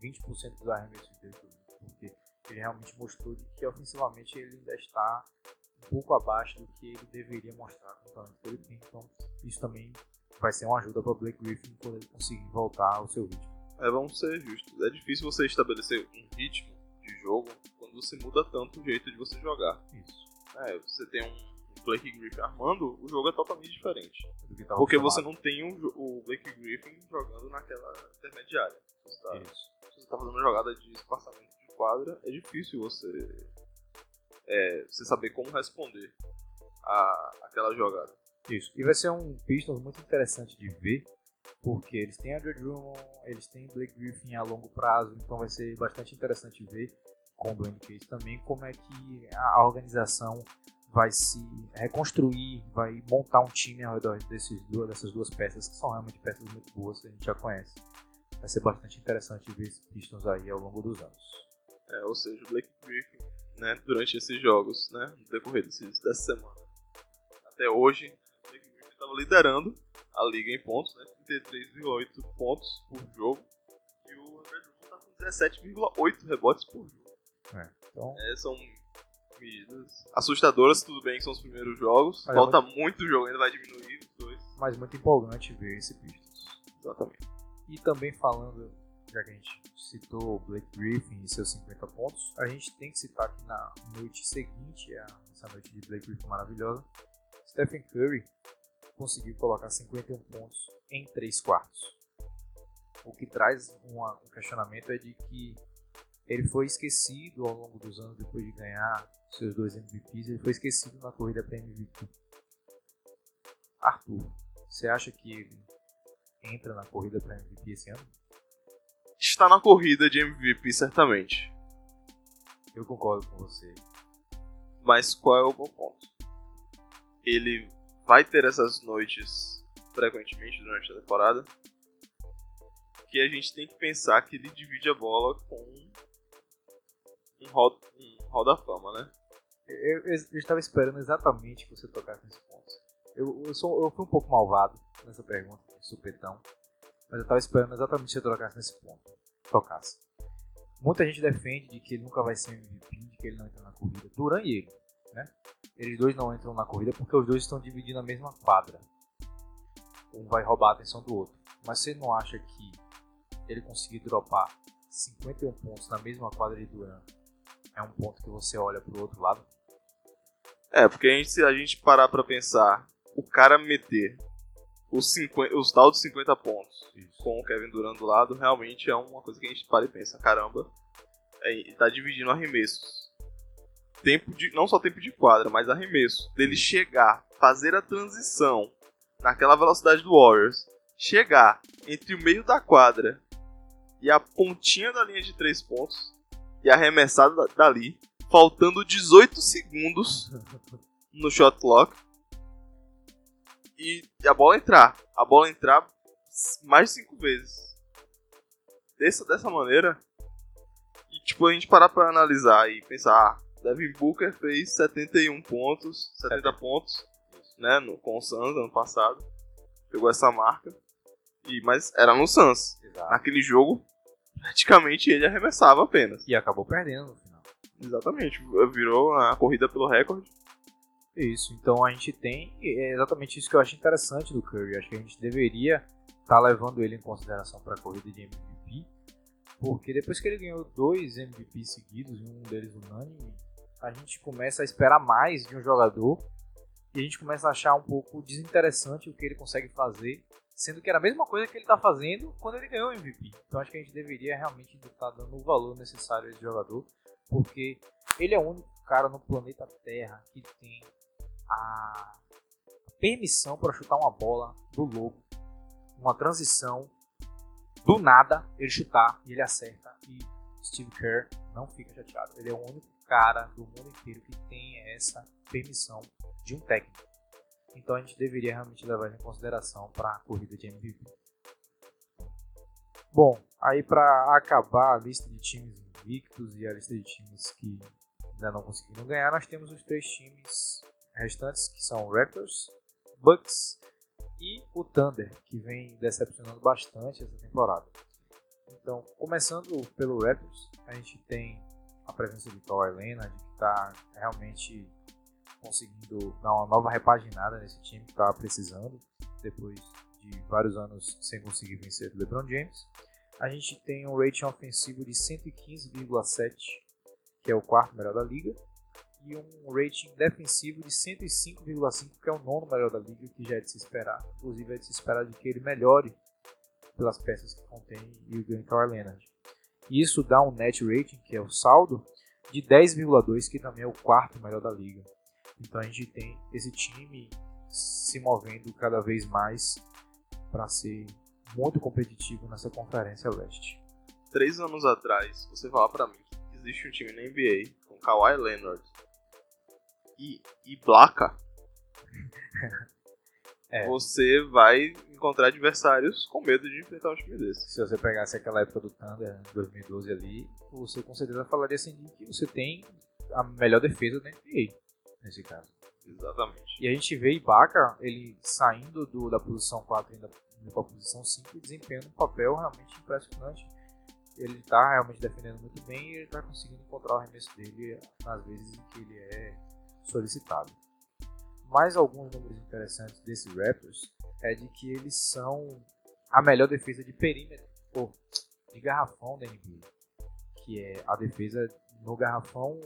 20% dos arremessos dele, porque ele realmente mostrou que ofensivamente ele ainda está um pouco abaixo do que ele deveria mostrar com o talento que ele tem. Então isso também vai ser uma ajuda para Blake Griffin quando ele conseguir voltar ao seu ritmo. É, vamos ser justos. É difícil você estabelecer um ritmo de jogo quando você muda tanto o jeito de você jogar. Isso. É, você tem um Blake Griffin armando, o jogo é totalmente diferente. Porque você não tem um o Blake Griffin jogando naquela intermediária. Você tá, Isso. se você tá fazendo jogada de espaçamento de quadra, é difícil você, é, você saber como responder a aquela jogada. Isso. E vai ser um Pistons muito interessante de ver, porque eles têm Andrew Drummond, eles têm Blake Griffin a longo prazo, então vai ser bastante interessante ver com o Dwayne Case também como é que a organização vai se reconstruir, vai montar um time ao redor desses dessas duas peças, que são realmente peças muito boas que a gente já conhece. Vai ser bastante interessante ver esses Pistons aí ao longo dos anos. É, ou seja, o Blake Griffin, né, durante esses jogos, né, no decorrer desses, dessa semana, até hoje, estava liderando a liga em pontos, né, 33,8 pontos por jogo, e o André Drummond está com 17,8 rebotes por jogo. Então, É, são medidas assustadoras, tudo bem que são os primeiros jogos, falta muito jogo, ainda vai diminuir os dois. mas muito empolgante ver esse Pistons. Exatamente. E também falando, já que a gente citou o Blake Griffin e seus 50 pontos, a gente tem que citar que na noite seguinte, essa noite de Blake Griffin maravilhosa, Stephen Curry conseguiu colocar 51 pontos em 3 quartos. O que traz uma, um questionamento é de que ele foi esquecido ao longo dos anos depois de ganhar seus dois MVPs, ele foi esquecido na corrida para MVP. Arthur, você acha que ele entra na corrida para MVP esse ano? Está na corrida de MVP, certamente. Eu concordo com você. Mas qual é o bom ponto? Ele vai ter essas noites frequentemente durante a temporada. Que a gente tem que pensar que ele divide a bola com um hall, um hall da fama, né? Eu, eu, eu, estava esperando exatamente que você tocasse nesse ponto. Eu, eu, sou, eu fui um pouco malvado nessa pergunta, supetão. Mas eu estava esperando exatamente que você tocasse nesse ponto. Tocasse. Muita gente defende de que ele nunca vai ser MVP, de que ele não entra na corrida. Duran e ele, né? Eles dois não entram na corrida porque os dois estão dividindo a mesma quadra. Um vai roubar a atenção do outro. Mas você não acha que ele conseguir dropar 51 pontos na mesma quadra de Duran é um ponto que você olha pro outro lado? É, porque a gente, se a gente parar pra pensar, o cara meter os, 50, os tal de 50 pontos Isso. com o Kevin Durant do lado, realmente é uma coisa que a gente para e pensa, caramba, é, tá dividindo arremessos. Tempo de, não só tempo de quadra, mas arremesso. Dele chegar, fazer a transição naquela velocidade do Warriors, chegar entre o meio da quadra e a pontinha da linha de três pontos e arremessar dali, faltando 18 segundos no shot clock e a bola entrar. A bola entrar mais de cinco vezes. Dessa, dessa maneira. E tipo, a gente parar pra analisar e pensar, ah, Devin Booker fez 71 pontos, 70 pontos, né, no, com o Suns ano passado. Pegou essa marca. E, mas era no Suns. Exato. Naquele jogo, praticamente ele arremessava apenas. E acabou perdendo no final. Exatamente, virou a corrida pelo recorde. Isso, então a gente tem é exatamente isso que eu acho interessante do Curry. Acho que a gente deveria estar tá levando ele em consideração para a corrida de MVP, porque depois que ele ganhou dois MVPs seguidos, um deles unânime, a gente começa a esperar mais de um jogador e a gente começa a achar um pouco desinteressante o que ele consegue fazer, sendo que era a mesma coisa que ele está fazendo quando ele ganhou o MVP. Então acho que a gente deveria realmente estar dando o valor necessário a esse jogador, porque ele é o único cara no planeta Terra que tem a permissão para chutar uma bola do lobo, uma transição, do nada ele chutar e ele acerta e Steve Kerr não fica chateado. Ele é o único cara do mundo inteiro que tem essa permissão de um técnico. Então a gente deveria realmente levar em consideração para a corrida de MVP. Bom, aí para acabar a lista de times invictos e a lista de times que ainda não conseguiram ganhar, nós temos os três times restantes, que são Raptors, Bucks e o Thunder, que vem decepcionando bastante essa temporada. Então, começando pelo Raptors, a gente tem a presença de Kawhi Leonard, que está realmente conseguindo dar uma nova repaginada nesse time que estava precisando, depois de vários anos sem conseguir vencer o LeBron James. A gente tem um rating ofensivo de 115,7, que é o quarto melhor da liga, e um rating defensivo de 105,5, que é o nono melhor da liga, que já é de se esperar. Inclusive é de se esperar de que ele melhore pelas peças que contém e o Kawhi Leonard. Isso dá um net rating, que é o saldo, de 10,2, que também é o quarto melhor da liga. Então a gente tem esse time se movendo cada vez mais para ser muito competitivo nessa conferência leste. Três anos atrás, você falava para mim que existe um time na NBA com Kawhi Leonard, e, e placa, é. você vai encontrar adversários com medo de enfrentar um time desse. Se você pegasse aquela época do Thunder, 2012 ali, você com certeza falaria assim que você tem a melhor defesa da NBA, nesse caso. Exatamente. E a gente vê Ibaka, ele saindo do, da posição 4 indo para a posição 5 e desempenhando um papel realmente impressionante. Ele está realmente defendendo muito bem e ele está conseguindo encontrar o arremesso dele nas vezes em que ele é solicitado. Mais alguns números interessantes desse Raptors é de que eles são a melhor defesa de perímetro, ou de garrafão da NBA. Que é a defesa no garrafão,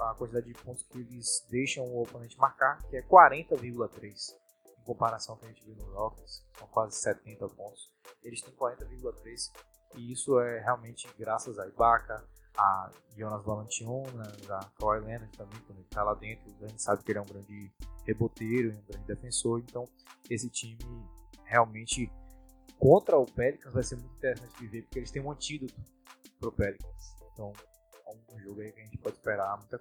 a quantidade de pontos que eles deixam o oponente marcar, que é 40,3. Em comparação com a gente viu no Rockets, são quase 70 pontos. Eles têm 40,3 e isso é realmente graças a Ibaka, a Jonas Valanciunas, a Kawhi Leonard também, quando ele está lá dentro, a gente sabe que ele é um grande reboteiro um grande defensor, então esse time realmente contra o Pelicans vai ser muito interessante de ver, porque eles têm um antídoto pro Pelicans. Então, é um jogo aí que a gente pode esperar muita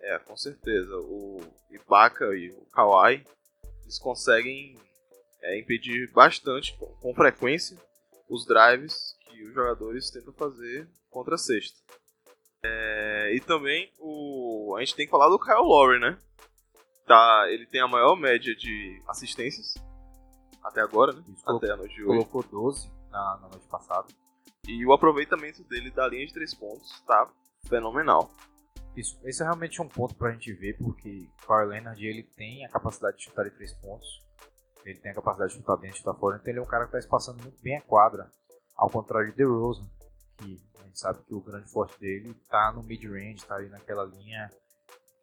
É, com certeza. O Ibaka e o Kawhi, eles conseguem é, impedir bastante, com, com frequência, os drives que os jogadores tentam fazer contra a cesta. É, e também o, a gente tem que falar do Kyle Lowry, né? Tá, ele tem a maior média de assistências até agora, né? Isso, até a noite de hoje. colocou 12 na, na noite passada. E o aproveitamento dele da linha de três pontos tá fenomenal. Isso, esse é realmente um ponto pra gente ver, porque o Kawhi Leonard ele tem a capacidade de chutar de três pontos, ele tem a capacidade de chutar dentro e chutar fora, então ele é um cara que está espaçando muito bem a quadra, ao contrário de DeRozan, que gente sabe que o grande forte dele está no mid-range, está ali naquela linha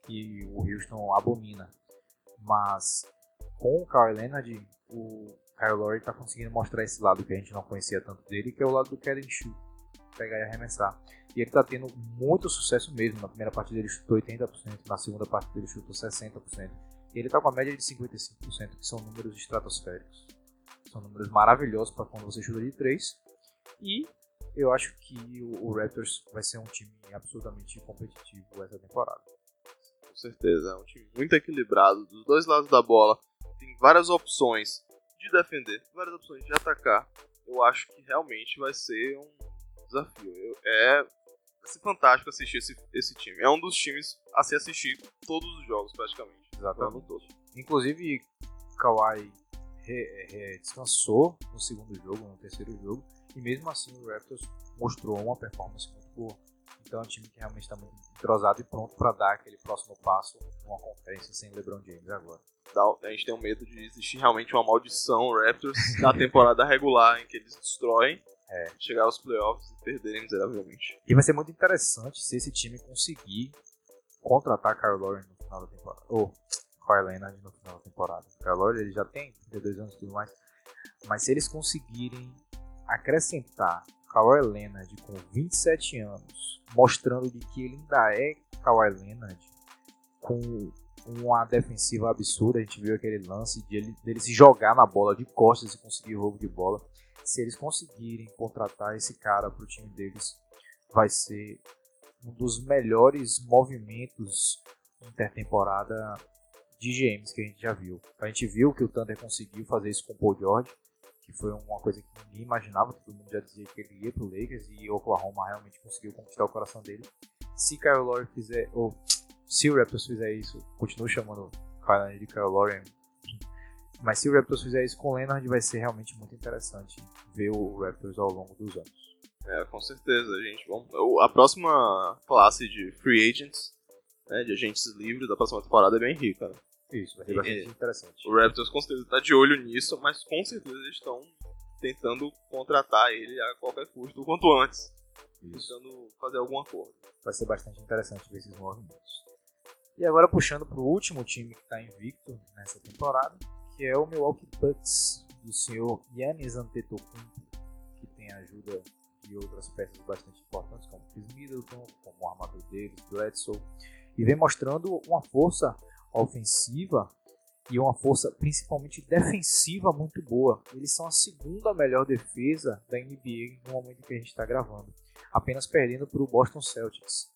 que o Houston abomina. Mas com o Kawhi Leonard, o Kyle Lowry está conseguindo mostrar esse lado que a gente não conhecia tanto dele, que é o lado do Kevin Shoot, pegar e arremessar. E ele está tendo muito sucesso mesmo. Na primeira partida ele chutou 80%, na segunda partida ele chutou 60%. E ele está com a média de 55%, que são números estratosféricos. São números maravilhosos para quando você chuta de 3. E eu acho que o, o Raptors vai ser um time absolutamente competitivo essa temporada. Com certeza, é um time muito equilibrado. Dos dois lados da bola, tem várias opções de defender, várias opções de atacar. Eu acho que realmente vai ser um desafio. Eu, é vai ser fantástico assistir esse, esse time. É um dos times a se assistir todos os jogos, praticamente. Exatamente. Inclusive, Kawhi re- re- descansou no segundo jogo, no terceiro jogo, e mesmo assim o Raptors mostrou uma performance muito boa. Então é um time que realmente está muito entrosado e pronto para dar aquele próximo passo numa conferência sem LeBron James agora. A gente tem um medo de existir realmente uma maldição Raptors na temporada regular em que eles destroem, É. chegar aos playoffs e perderem miseravelmente. E vai ser muito interessante se esse time conseguir contratar Kyle Lowry no final da temporada. Ou Kyle Leonard no final da temporada. Kyle Lowry ele já tem 32 anos e tudo mais. Mas se eles conseguirem acrescentar Kawhi Leonard com 27 anos, mostrando de que ele ainda é Kawhi Leonard, com uma defensiva absurda, a gente viu aquele lance de ele, dele se jogar na bola de costas e conseguir o roubo de bola. Se eles conseguirem contratar esse cara pro time deles, vai ser um dos melhores movimentos intertemporada de GMs que a gente já viu. A gente viu que o Thunder conseguiu fazer isso com o Paul George, que foi uma coisa que ninguém imaginava, todo mundo já dizia que ele ia pro Lakers e Oklahoma realmente conseguiu conquistar o coração dele. Se Kyle Lowry fizer, ou se o Raptors fizer isso, continuo chamando Kyle de Kyle Lowry, mas se o Raptors fizer isso com o Leonard, vai ser realmente muito interessante ver o Raptors ao longo dos anos. É, com certeza, gente. Vamos, a próxima classe de free agents, né, de agentes livres da próxima temporada é bem rica. né? Isso, vai ser bastante interessante. O Raptors com certeza está de olho nisso, mas com certeza eles estão tentando contratar ele a qualquer custo, o quanto antes. Isso. Tentando fazer algum acordo. vai ser bastante interessante ver esses movimentos. E agora puxando para o último time que está invicto nessa temporada, que é o Milwaukee Bucks do senhor Giannis Antetokounmpo, que tem a ajuda de outras peças bastante importantes como Chris Middleton, como o armador deles, Bledsoe, e vem mostrando uma força ofensiva e uma força principalmente defensiva muito boa. Eles são a segunda melhor defesa da NBA no momento que a gente está gravando, apenas perdendo para o Boston Celtics.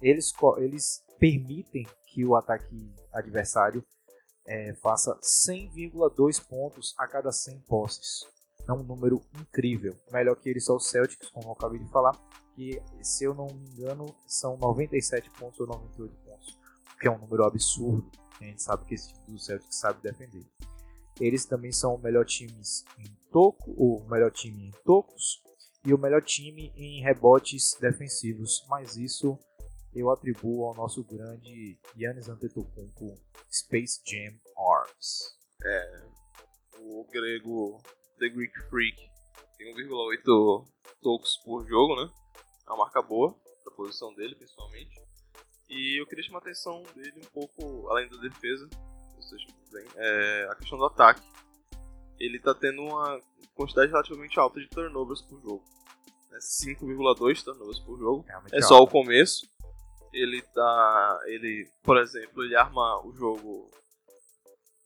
Eles, eles permitem que o ataque adversário eh, faça 100,2 pontos a cada 100 posses. É um número incrível. Melhor que ele só o Celtics, como eu acabei de falar, que se eu não me engano são 97 pontos ou 98 pontos, o que é um número absurdo. A gente sabe que esse time do Celtics sabe defender. Eles também são o melhor time em toco, o melhor time em tocos e o melhor time em rebotes defensivos, mas isso eu atribuo ao nosso grande Giannis Antetokounmpo Space Jam Arms. É, o grego The Greek Freak tem 1,8 tocos por jogo, né? É uma marca boa pra posição dele, principalmente. E eu queria chamar a atenção dele um pouco, além da defesa, vocês bem, é a questão do ataque. Ele tá tendo uma quantidade relativamente alta de turnovers por jogo. Né? 5,2 turnovers por jogo. É alto. só o começo. Ele tá. Ele, por exemplo, ele arma o jogo.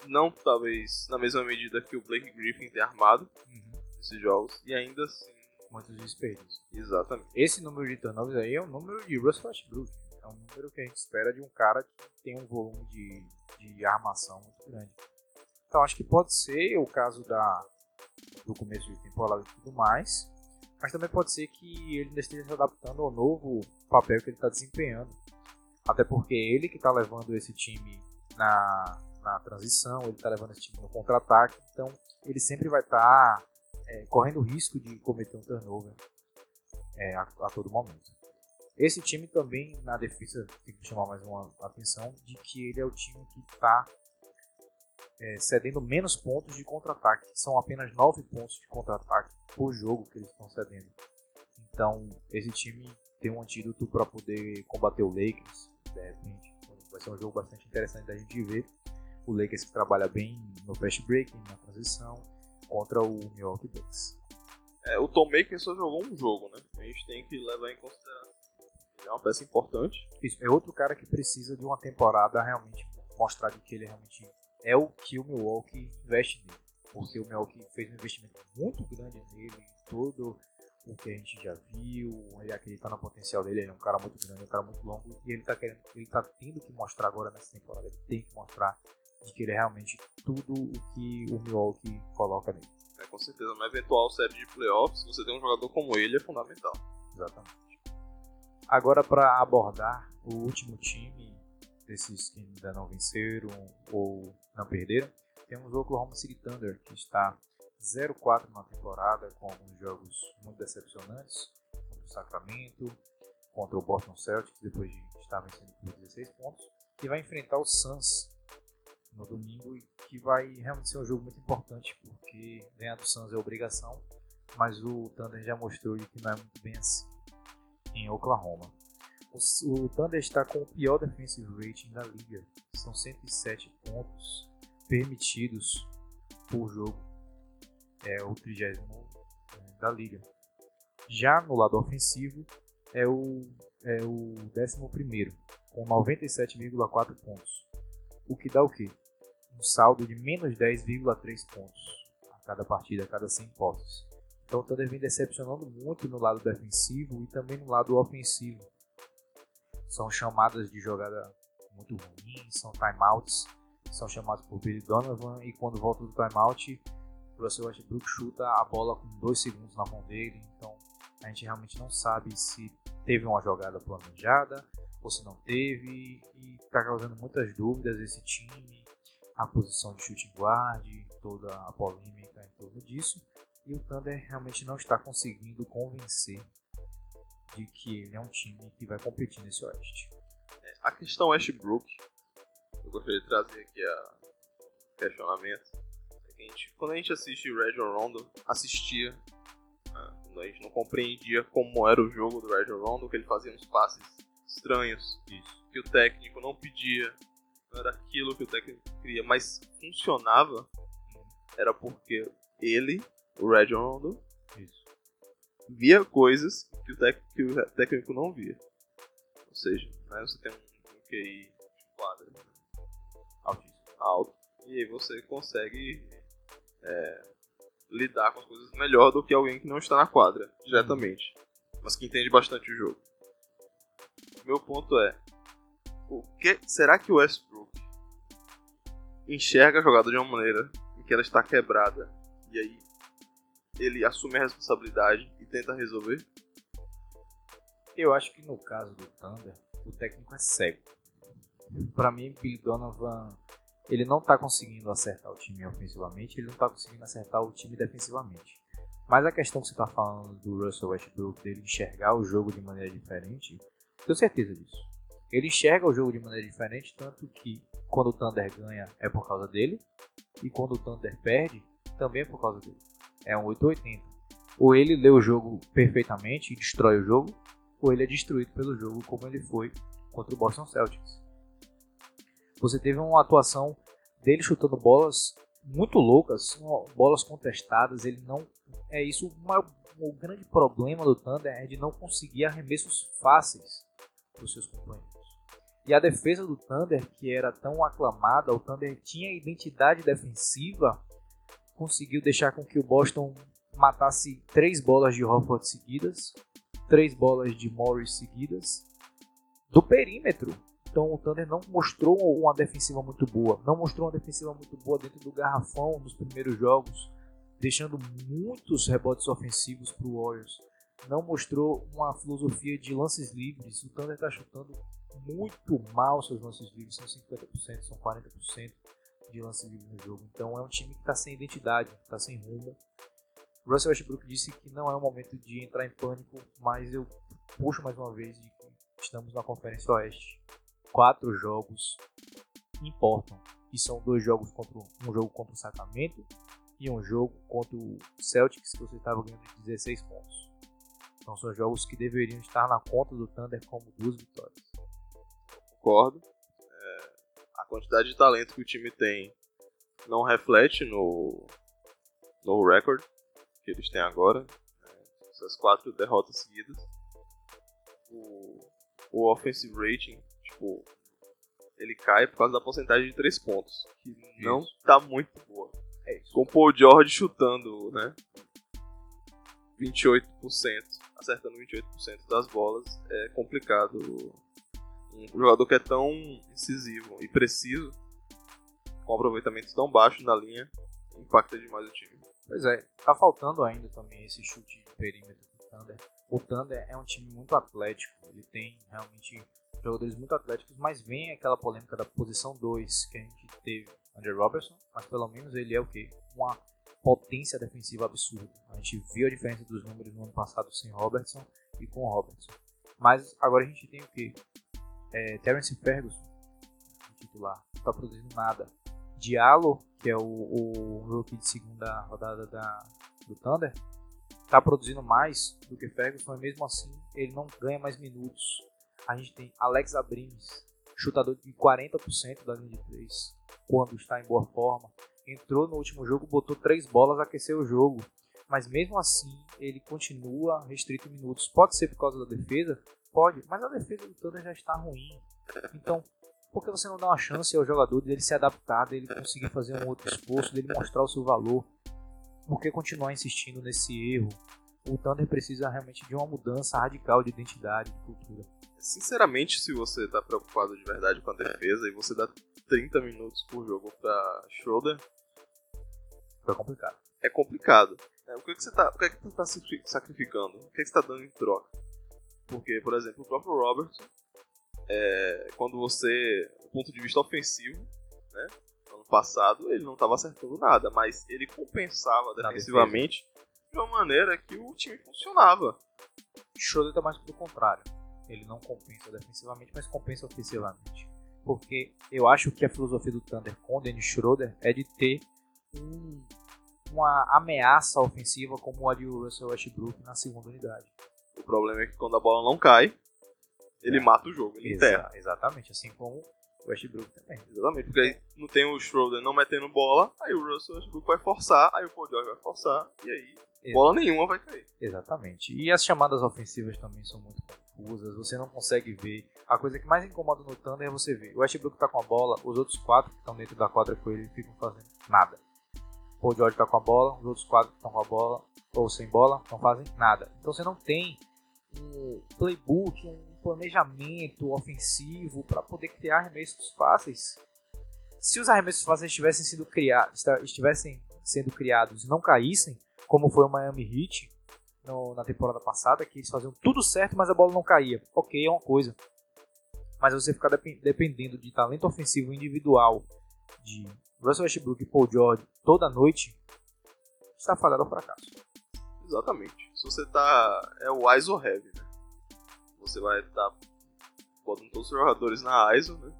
Não talvez na mesma medida que o Blake Griffin tem armado Uhum. nesses jogos. E ainda assim. Muitos desperdícios. Exatamente. Esse número de turnovers aí é o número de Russell Westbrook. É um número que a gente espera de um cara que tem um volume de, de armação muito grande. Então acho que pode ser o caso da, do começo de temporada e tudo mais. Mas também pode ser que ele ainda esteja se adaptando ao novo papel que ele está desempenhando. Até porque ele que está levando esse time na, na transição, ele está levando esse time no contra-ataque. Então ele sempre vai estar correndo o risco de cometer um turnover é, a, a todo momento. Esse time também, na defesa, tem que chamar mais uma atenção de que ele é o time que está é, cedendo menos pontos de contra-ataque. São apenas 9 pontos de contra-ataque por jogo que eles estão cedendo. Então, esse time tem um antídoto para poder combater o Lakers, de repente. Vai ser um jogo bastante interessante da gente ver. O Lakers que trabalha bem no fast break, na transição, contra o Milwaukee Bucks. É, o Tom Maker só jogou um jogo, né? A gente tem que levar em consideração. É uma peça importante. Isso, é outro cara que precisa de uma temporada realmente mostrar de que ele realmente é o que o Milwaukee investe nele. Porque o Milwaukee fez um investimento muito grande nele, todo o que a gente já viu, ele acredita no potencial dele, ele é um cara muito grande, um cara muito longo, e ele tá querendo, ele tá tendo que mostrar agora nessa temporada, ele tem que mostrar de que ele é realmente tudo o que o Milwaukee coloca nele. É, com certeza, uma eventual série de playoffs, você ter um jogador como ele é fundamental. Exatamente. Agora para abordar o último time desses que ainda não venceram ou não perderam, temos o Oklahoma City Thunder, que está 0-4 na temporada, com alguns jogos muito decepcionantes, contra o Sacramento, contra o Boston Celtics, depois de estar vencendo por 16 pontos, e vai enfrentar o Suns no domingo, que vai realmente ser um jogo muito importante, porque ganhar do Suns é obrigação, mas o Thunder já mostrou que não é muito bem assim em Oklahoma. O, o Thunder está com o pior defensive rating da liga, são 107 pontos permitidos por jogo, é o 30 da liga. Já no lado ofensivo é o, é o 11 com 97,4 pontos, o que dá o quê? Um saldo de menos 10,3 pontos a cada partida, a cada 100 posses. Então o Thunder vem decepcionando muito no lado defensivo e também no lado ofensivo. São chamadas de jogada muito ruins, são timeouts, são chamados por Billy Donovan e quando volta do timeout, o Russell Westbrook chuta a bola com 2 segundos na mão dele. Então a gente realmente não sabe se teve uma jogada planejada ou se não teve e está causando muitas dúvidas esse time, a posição de shooting guard, toda a polêmica em torno disso e o Thunder realmente não está conseguindo convencer de que ele é um time que vai competir nesse Oeste. É, a questão Westbrook, eu gostaria de trazer aqui a questionamento. É a gente, quando a gente assiste o Region Rondo, assistia, né, a gente não compreendia como era o jogo do Region Rondo, que ele fazia uns passes estranhos, Isso. que o técnico não pedia, não era aquilo que o técnico queria, mas funcionava, era porque ele o Red Rondo Isso. via coisas que o, tec- que o técnico não via. Ou seja, né, você tem um, um QI de quadra Altíssimo. alto e aí você consegue é, lidar com as coisas melhor do que alguém que não está na quadra diretamente, mas que entende bastante o jogo. Meu ponto é, o que será que o Westbrook enxerga a jogada de uma maneira em que ela está quebrada e aí ele assume a responsabilidade e tenta resolver? Eu acho que no caso do Thunder, o técnico é cego. Pra mim, Billy Donovan, ele não tá conseguindo acertar o time ofensivamente, ele não tá conseguindo acertar o time defensivamente. Mas a questão que você tá falando do Russell Westbrook, dele enxergar o jogo de maneira diferente, tenho certeza disso. Ele enxerga o jogo de maneira diferente, tanto que quando o Thunder ganha é por causa dele, e quando o Thunder perde, também é por causa dele. É um 880. Ou ele lê o jogo perfeitamente e destrói o jogo, ou ele é destruído pelo jogo, como ele foi contra o Boston Celtics. Você teve uma atuação dele chutando bolas muito loucas, bolas contestadas. Ele não. É isso. Uma, o grande problema do Thunder é de não conseguir arremessos fáceis para os seus companheiros. E a defesa do Thunder, que era tão aclamada, o Thunder tinha identidade defensiva, conseguiu deixar com que o Boston matasse três bolas de Hofford seguidas, três bolas de Morris seguidas, do perímetro. Então o Thunder não mostrou uma defensiva muito boa, não mostrou uma defensiva muito boa dentro do garrafão nos primeiros jogos, deixando muitos rebotes ofensivos para o Warriors. Não mostrou uma filosofia de lances livres. O Thunder está chutando muito mal seus lances livres, são 50%, são 40% de lances livres no jogo. Então é um time que está sem identidade, está sem rumo. Russell Westbrook disse que não é o momento de entrar em pânico, mas eu puxo mais uma vez de que estamos na Conferência Oeste quatro jogos importam. E são dois jogos contra um jogo contra o Sacramento e um jogo contra o Celtics que você estava ganhando de 16 pontos. Então são jogos que deveriam estar na conta do Thunder como duas vitórias. Concordo. Quantidade de talento que o time tem não reflete no, no recorde que eles têm agora. É, essas quatro derrotas seguidas. O, o offensive rating tipo, ele cai por causa da porcentagem de 3 pontos, que isso. não tá muito boa. É. Com o Paul George chutando, né? 28%, acertando 28% das bolas, é complicado. Um jogador que é tão incisivo e preciso, com aproveitamento tão baixo na linha, impacta demais o time. Pois é, tá faltando ainda também esse chute de perímetro do Thunder. O Thunder é um time muito atlético, ele tem realmente jogadores muito atléticos, mas vem aquela polêmica da posição 2 que a gente teve Andrew Robertson, mas pelo menos ele é o que? Uma potência defensiva absurda. A gente viu a diferença dos números no ano passado sem Robertson e com Robertson. Mas agora a gente tem o que? É, Terence Ferguson, titular, não está produzindo nada. Diallo, que é o, o rookie de segunda rodada da, do Thunder, está produzindo mais do que Ferguson, e mesmo assim ele não ganha mais minutos a gente tem Alex Abrines, chutador de 40% da linha de 3, quando está em boa forma. Entrou no último jogo, botou três bolas, aqueceu o jogo. Mas mesmo assim, ele continua restrito em minutos. Pode ser por causa da defesa? Pode, mas a defesa do Thunder já está ruim. Então, por que você não dá uma chance ao jogador dele se adaptar, dele conseguir fazer um outro esforço, dele mostrar o seu valor? Por que continuar insistindo nesse erro? O Thunder precisa realmente de uma mudança radical de identidade, de cultura. Sinceramente, se você tá preocupado de verdade com a defesa e você dá 30 minutos por jogo pra Schroeder, é complicado. É complicado. É, o que, é que você tá, o que, é que você tá sacrificando? O que, é que você tá dando em troca? Porque, por exemplo, o próprio Robertson, é, quando você, do ponto de vista ofensivo, né, ano passado ele não estava acertando nada, mas ele compensava defensivamente de uma maneira que o time funcionava. Schroeder tá mais pro contrário ele não compensa defensivamente, mas compensa ofensivamente. Porque eu acho que a filosofia do Thunder com o Dennis Schroeder é de ter um, uma ameaça ofensiva como a de Russell Westbrook na segunda unidade. O problema é que quando a bola não cai, ele é. mata o jogo, ele Exa enterra. Exatamente, assim como o Westbrook também. Exatamente, porque aí não tem o Schroeder não metendo bola, aí o Russell Westbrook vai forçar, aí o Paul George vai forçar, e aí Exatamente. bola nenhuma vai cair. Exatamente. E as chamadas ofensivas também são muito confusas, você não consegue ver. A coisa que mais incomoda no Thunder é você ver. O Westbrook tá com a bola, os outros quatro que estão dentro da quadra com ele ficam fazendo nada. O George tá com a bola, os outros quatro que estão com a bola, ou sem bola, não fazem nada. Então você não tem um playbook, um planejamento ofensivo para poder criar arremessos fáceis. Se os arremessos fáceis estivessem sendo criados, estivessem sendo criados e não caíssem, como foi o Miami Heat, no, na temporada passada, que eles faziam tudo certo, mas a bola não caía. Ok, é uma coisa. Mas você ficar dependendo de talento ofensivo individual de Russell Westbrook e Paul George toda noite, está fadado ao fracasso. Exatamente. Se você tá. É o ISO heavy, né? Você vai estar tá botando todos os jogadores na ISO, né?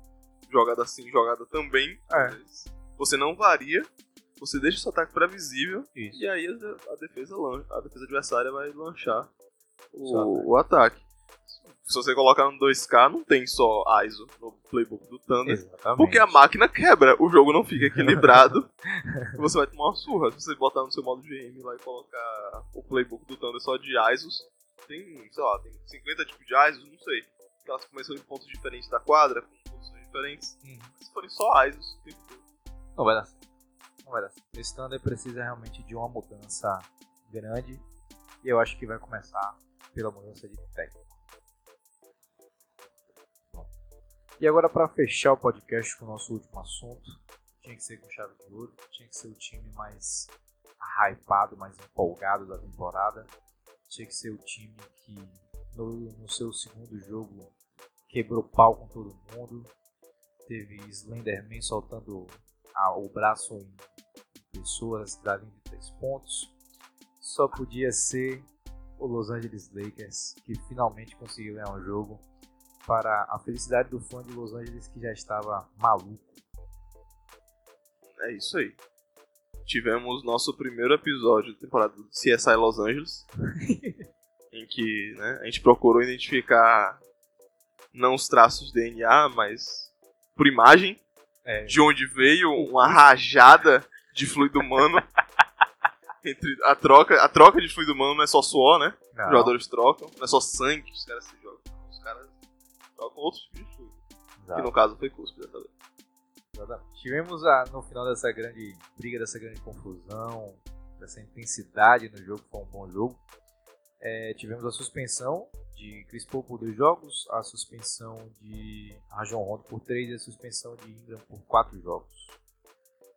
jogada assim, jogada também. É. Você não varia, você deixa o seu ataque previsível Isso. e aí a, a defesa a defesa adversária vai lanchar o, o ataque. Se você colocar no 2K, não tem só ISO no playbook do Thunder. Exatamente. Porque a máquina quebra, o jogo não fica equilibrado. você vai tomar uma surra. Se você botar no seu modo GM lá e colocar o playbook do Thunder só de ISOs, tem, sei lá, tem 50 tipos de ISOs, não sei. Elas começam em pontos diferentes da quadra, com posições diferentes. Uhum. Mas se forem só ISOs, tem tudo. Não vai dar certo. Não vai dar certo. Esse Thunder precisa realmente de uma mudança grande. E eu acho que vai começar pela mudança de técnico. E agora, para fechar o podcast com o nosso último assunto, tinha que ser com chave de ouro, tinha que ser o time mais hypado, mais empolgado da temporada. Tinha que ser o time que no, no seu segundo jogo quebrou pau com todo mundo. Teve Slenderman soltando a- o braço em pessoas da linha de três pontos. Só podia ser o Los Angeles Lakers que finalmente conseguiu ganhar um jogo para a felicidade do fã de Los Angeles que já estava maluco. É isso aí. Tivemos nosso primeiro episódio da temporada do CSI Los Angeles. em que né, a gente procurou identificar não os traços de DNA, mas por imagem É, de onde veio uma rajada de fluido humano. Entre a troca, a troca de fluido humano não é só suor, né? Os não, jogadores trocam, não é só sangue que os caras se jogam. Os caras trocam outros tipos de fluido. Que no caso foi cuspe dessa vez. exatamente. Tivemos a- no final dessa grande briga, dessa grande confusão, dessa intensidade no jogo, foi um bom jogo. É, tivemos a suspensão de Chris Paul por dois jogos, a suspensão de Rajon Rondo por três e a suspensão de Ingram por quatro jogos.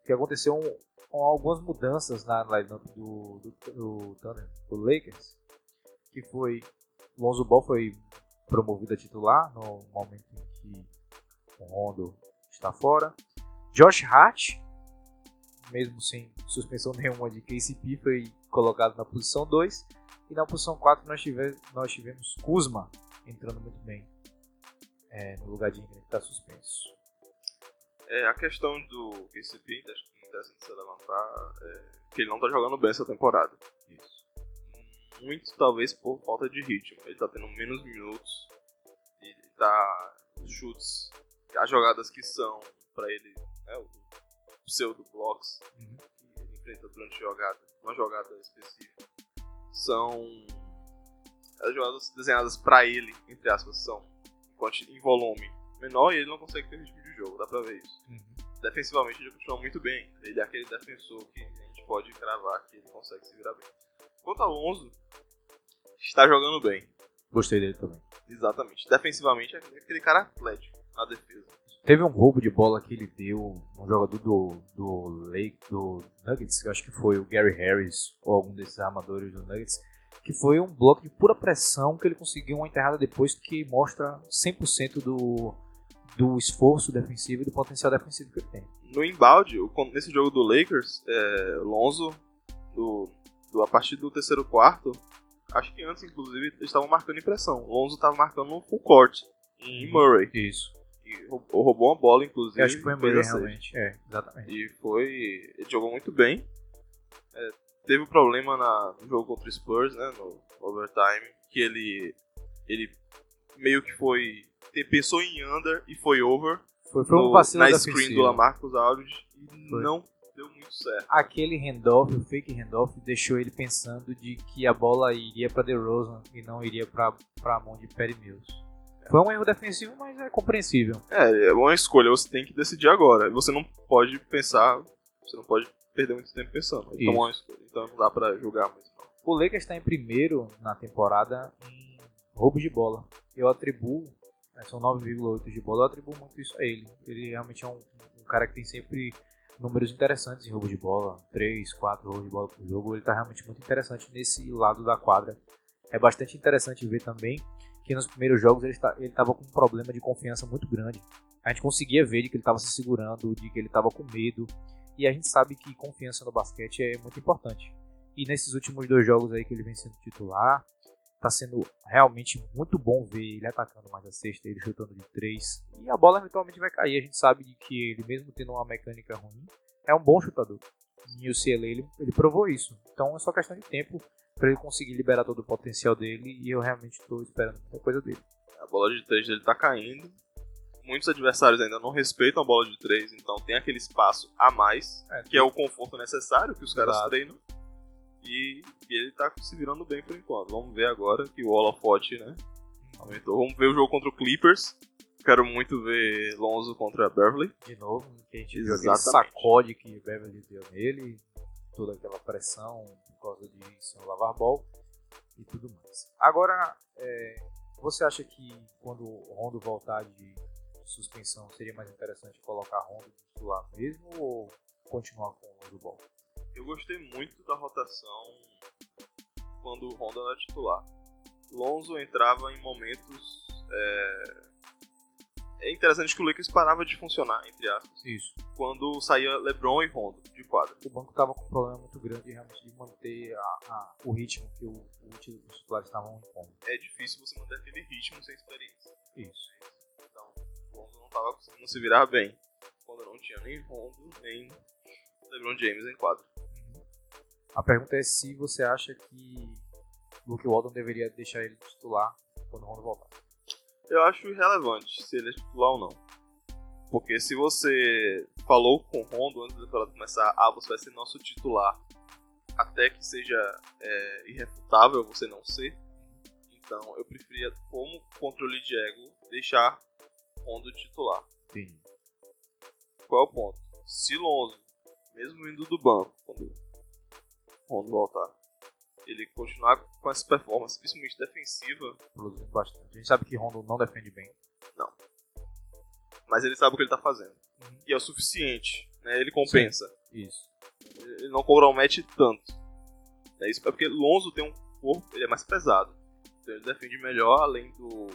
O que aconteceu com algumas mudanças na lineup do, do, do Thunder, do Lakers, que foi Lonzo Ball foi promovido a titular no momento em que o Rondo está fora. Josh Hart, mesmo sem suspensão nenhuma de KCP, foi colocado na posição 2. E na posição 4 nós tivemos, nós tivemos Kuzma entrando muito bem é, no lugar de Ingram que está suspenso. É, a questão do KCP, acho que interessante você levantar, é que ele não tá jogando bem essa temporada. Isso. Muito talvez por falta de ritmo. Ele tá tendo menos minutos. E tá. Chutes, as jogadas que são pra ele, né, o pseudo blocks Uhum. que ele enfrenta durante a jogada, uma jogada específica, são. As jogadas desenhadas pra ele, entre aspas, são em volume menor e ele não consegue ter ritmo de jogo, dá pra ver isso Uhum. defensivamente ele continua muito bem. Ele é aquele defensor que a gente pode cravar que ele consegue se virar bem. Quanto ao Alonso, está jogando bem. Gostei dele também. Exatamente. Defensivamente é aquele cara atlético na defesa. Teve um roubo de bola que ele deu, um jogador do, do Lake, do Nuggets, que eu acho que foi o Gary Harris, ou algum desses armadores do Nuggets, que foi um bloco de pura pressão que ele conseguiu uma enterrada depois que mostra 100% do, do esforço defensivo e do potencial defensivo que ele tem. No embalde, nesse jogo do Lakers, é, Lonzo, do- a partir do terceiro quarto, acho que antes, inclusive, eles estavam marcando impressão. Lonzo estava marcando full court em Murray. Isso. E roubou, roubou uma bola, inclusive. Eu acho que foi Murray, realmente. É, exatamente. E foi. Ele jogou muito bem. É, teve um problema na, no jogo contra o Spurs, né? No overtime. Que ele. Ele meio que foi. Pensou em under e foi over. Foi, foi um vacilo na screen do Lamarcus Aldridge. E Foi. não deu muito certo. Aquele handoff, o fake handoff, deixou ele pensando de que a bola iria para DeRozan e não iria para a mão de Perry Mills. Foi um erro defensivo, mas é compreensível. É, é uma escolha, você tem que decidir agora. Você não pode pensar. Você não pode perder muito tempo pensando. Tomou uma escolha. Então não dá pra julgar muito. O Lakers está em primeiro na temporada em roubos de bola. Eu atribuo, né, são 9,8 de bola, eu atribuo muito isso a ele. Ele realmente é um, um cara que tem sempre números interessantes em roubo de bola, 3, 4 roubos de bola por jogo. Ele está realmente muito interessante nesse lado da quadra. É bastante interessante ver também que nos primeiros jogos ele ele estava com um problema de confiança muito grande. A gente conseguia ver de que ele estava se segurando, de que ele estava com medo. E a gente sabe que confiança no basquete é muito importante. E nesses últimos dois jogos aí que ele vem sendo titular, tá sendo realmente muito bom ver ele atacando mais a sexta, ele chutando de três. E a bola eventualmente vai cair. A gente sabe de que ele, mesmo tendo uma mecânica ruim, é um bom chutador. E o CLA ele, ele provou isso. Então é só questão de tempo para ele conseguir liberar todo o potencial dele. E eu realmente estou esperando muita coisa dele. A bola de três dele tá caindo. Muitos adversários ainda não respeitam a bola de três, então tem aquele espaço a mais, é, que é o conforto necessário que os caras Exato. treinam. E, e, ele tá se virando bem por enquanto. Vamos ver agora que o holofote, né? Aumentou. Vamos ver o jogo contra o Clippers. Quero muito ver Lonzo contra Beverly. De novo, que a gente viu aquele sacode que Beverly deu nele, toda aquela pressão por causa de não lavar bola e tudo mais. Agora, é, você acha que quando o Rondo voltar de suspensão seria mais interessante colocar Rondo titular mesmo ou continuar com o Rondo Ball? Eu gostei muito da rotação quando o Honda era titular. Lonzo entrava em momentos. É... é interessante que o Lakers parava de funcionar, entre aspas. Isso. Quando saía LeBron e Rondo de quadra. O banco estava com um problema muito grande realmente de manter a, a, o ritmo que o, o, os titulares estavam impondo. É difícil você manter aquele ritmo sem experiência. Isso. Então, o Rondo não estava conseguindo se virar bem. Quando não tinha nem Rondo, nem LeBron James em quadra. A pergunta é se você acha que Luke Walton deveria deixar ele titular quando o Rondo voltar. Eu acho irrelevante se ele é titular ou não. Porque se você falou com o Rondo antes da temporada começar, ah, você vai ser nosso titular, até que seja é, irrefutável você não ser, então eu preferia, como controle de ego, deixar Rondo titular. Sim. Qual é o ponto? Se Lonzo, mesmo indo do banco, quando Rondo voltar. Ele continuar com essa performance, principalmente defensiva. Produzindo bastante. A gente sabe que Rondo não defende bem. Não. Mas ele sabe o que ele tá fazendo. Uhum. E é o suficiente. Né? Ele compensa. Sim. Isso. Ele não um match tanto. É isso é porque Lonzo tem um corpo, ele é mais pesado. Então ele defende melhor, além do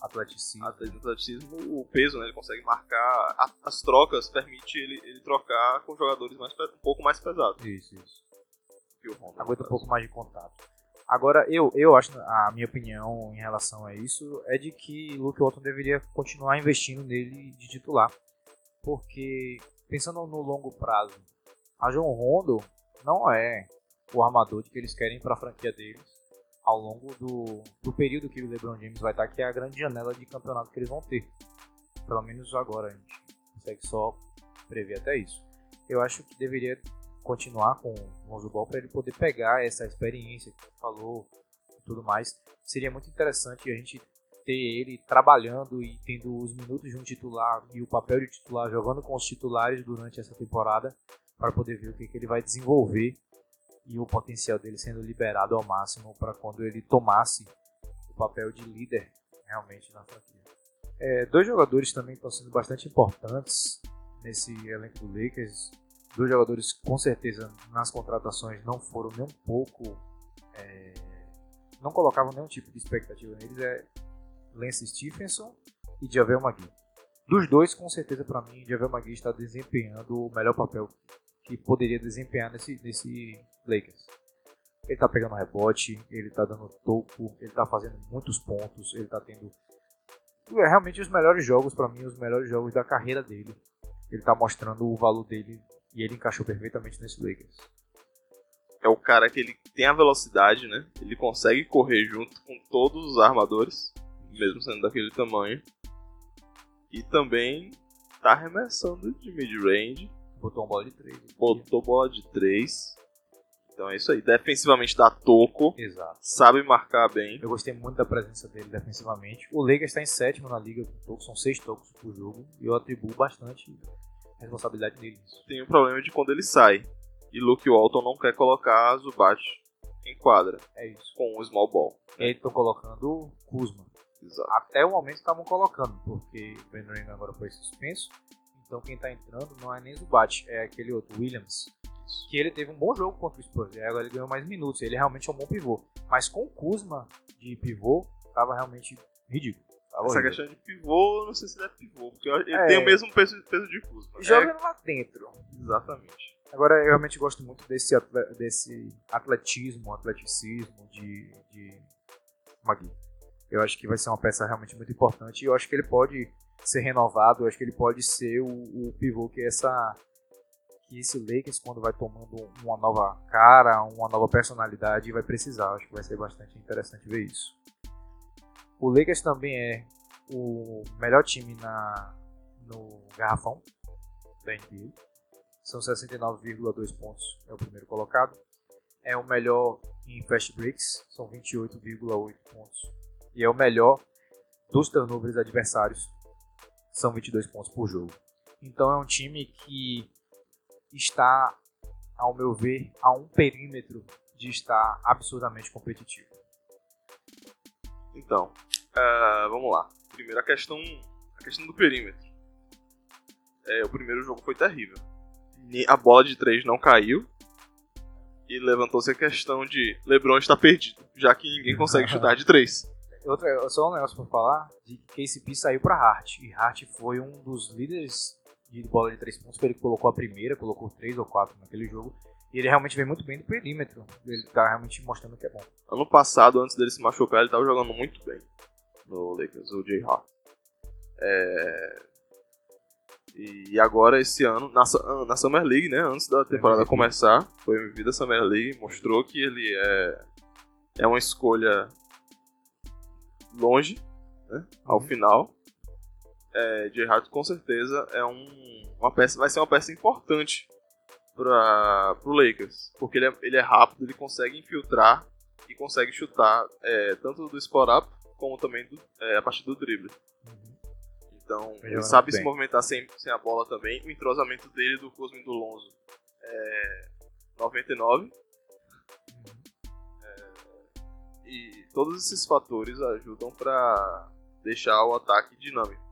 atleticismo. atleticismo o peso, né? Ele consegue marcar. as trocas permite ele, ele trocar com jogadores mais, um pouco mais pesados. Isso, isso. Aguenta um pouco mais de contato. Agora, eu, eu acho, a minha opinião em relação a isso é de que Luke Walton deveria continuar investindo nele de titular. Porque, pensando no longo prazo, a João Rondo não é o armador que eles querem para a franquia deles ao longo do, do período que o LeBron James vai estar, que é a grande janela de campeonato que eles vão ter. Pelo menos agora, a gente consegue só prever até isso. Eu acho que deveria continuar com o Lonzo Ball para ele poder pegar essa experiência que falou e tudo mais. Seria muito interessante a gente ter ele trabalhando e tendo os minutos de um titular e o papel de titular jogando com os titulares durante essa temporada para poder ver o que, que ele vai desenvolver e o potencial dele sendo liberado ao máximo para quando ele tomasse o papel de líder realmente na franquia. É, dois jogadores também estão sendo bastante importantes nesse elenco do Lakers. Dois jogadores com certeza nas contratações não foram nem um pouco. É, não colocavam nenhum tipo de expectativa neles. É Lance Stephenson e Javel Magui. Dos dois, com certeza para mim, Javel Magui está desempenhando o melhor papel que poderia desempenhar nesse, nesse Lakers. Ele tá pegando rebote, ele tá dando topo, ele tá fazendo muitos pontos, ele tá tendo é, realmente os melhores jogos para mim, os melhores jogos da carreira dele. Ele tá mostrando o valor dele e ele encaixou perfeitamente nesse Lakers. É o cara que ele tem a velocidade, né? Ele consegue correr junto com todos os armadores, mesmo sendo daquele tamanho. E também tá arremessando de mid-range Botou uma bola de 3. Botou bola de 3. Então é isso aí. Defensivamente dá toco. Exato. Sabe marcar bem. Eu gostei muito da presença dele defensivamente. O Lakers está em sétimo na liga com tocos. São seis tocos por jogo. E eu atribuo bastante responsabilidade dele nisso. Tem o um problema de quando ele sai. E Luke Walton não quer colocar Zubat em quadra. É isso. Com o small ball. E aí estão colocando Kuzma. Exato. Até o momento estavam colocando, porque o Brandon agora foi suspenso. Então quem tá entrando não é nem Zubat, é aquele outro, Williams. Que ele teve um bom jogo contra o Spurs, e agora ele ganhou mais minutos. Ele realmente é um bom pivô. Mas com o Kuzma de pivô, tava realmente ridículo. Tava Essa horrível. questão de pivô, não sei se ele é pivô, porque ele é. tem o mesmo peso, peso de Kuzma. Joga é... lá dentro. Exatamente. Agora, eu realmente gosto muito desse, atle- desse atletismo, atleticismo de, de Magui. Eu acho que vai ser uma peça realmente muito importante e eu acho que ele pode ser renovado, eu acho que ele pode ser o, o pivô que essa que esse Lakers quando vai tomando uma nova cara, uma nova personalidade vai precisar. Acho que vai ser bastante interessante ver isso. O Lakers também é o melhor time na no garrafão da NBA. São 69,2 pontos, é o primeiro colocado. É o melhor em fast breaks, são 28,8 pontos. E é o melhor dos turnovers adversários, são 22 pontos por jogo. Então é um time que está, ao meu ver, a um perímetro de estar absurdamente competitivo. Então, ah, vamos lá. Primeiro a questão, a questão do perímetro. É, o primeiro jogo foi terrível. A bola de três não caiu. E levantou-se a questão de LeBron está perdido, já que ninguém consegue chutar de três. Outra, só um negócio pra falar, de que KCP saiu pra Hart. E Hart foi um dos líderes de bola de três pontos, que ele colocou a primeira, colocou três ou quatro naquele jogo. E ele realmente vem muito bem do perímetro. Ele tá realmente mostrando que é bom. Ano passado, antes dele se machucar, ele estava jogando muito bem no Lakers, o Jay Hart. É... E agora, esse ano, na, ah, na Summer League, né, antes da temporada começar, foi MVP da Summer League, mostrou que ele é, é uma escolha longe, né, ao Uhum. final. É, Jay Hart, com certeza, é um, uma peça, vai ser uma peça importante para o Lakers, porque ele é, ele é rápido, ele consegue infiltrar e consegue chutar é, tanto do spot up como também do, é, a partir do drible. Então, Ele sabe se movimentar sem, sem a bola também. O entrosamento dele do Cosmo e do Lonzo é 99. É, e todos esses fatores ajudam para deixar o ataque dinâmico.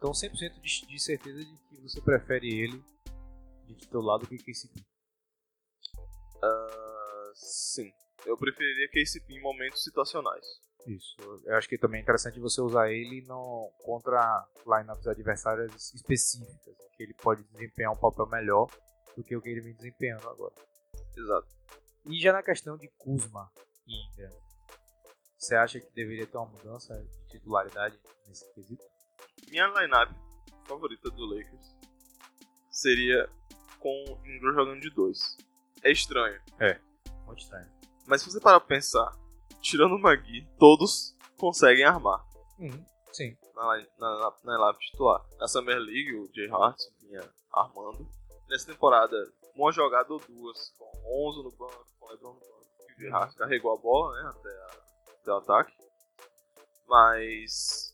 Então 100% de, de certeza de que você prefere ele de teu lado do que KCP. Ah, sim, eu preferiria KCP em momentos situacionais. Isso. Eu acho que também é interessante você usar ele no, contra lineups adversárias específicas, que ele pode desempenhar um papel melhor do que o que ele vem desempenhando agora. Exato. E já na questão de Kuzma e Ingram, você acha que deveria ter uma mudança de titularidade nesse quesito? Minha lineup favorita do Lakers seria com Ingram jogando de dois. É estranho, Muito estranho. mas se você parar pra pensar, tirando o Magui, todos conseguem armar Uhum, sim. na, na, na, na lineup titular. Na Summer League, o Jay Hart vinha armando. Nessa temporada, uma jogada ou duas, com 11 no banco, com o LeBron no banco. E o Jay Hart carregou a bola né, até, a- até o ataque. Mas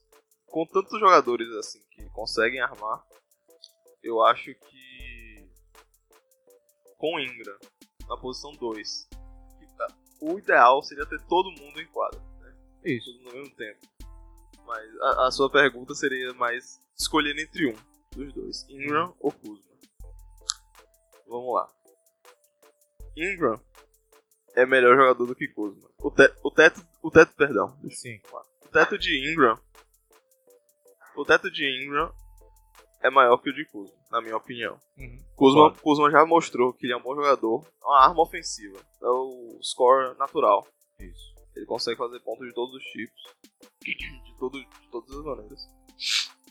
com tantos jogadores assim que conseguem armar, eu acho que com Ingram na posição 2, o ideal seria ter todo mundo em quadra, Isso. tudo no mesmo tempo. Mas a, a sua pergunta seria mais escolher entre um dos dois, Ingram ou Kuzma. Vamos lá. Ingram é melhor jogador do que Kuzma. O, te, o teto, o teto, perdão, Sim. o teto de Ingram. O teto de Ingram é maior que o de Kuzma, na minha opinião. Uhum. Kuzma. Kuzma já mostrou que ele é um bom jogador, é uma arma ofensiva, é o score natural. Isso. Ele consegue fazer pontos de todos os tipos, de, todo, de todas as maneiras,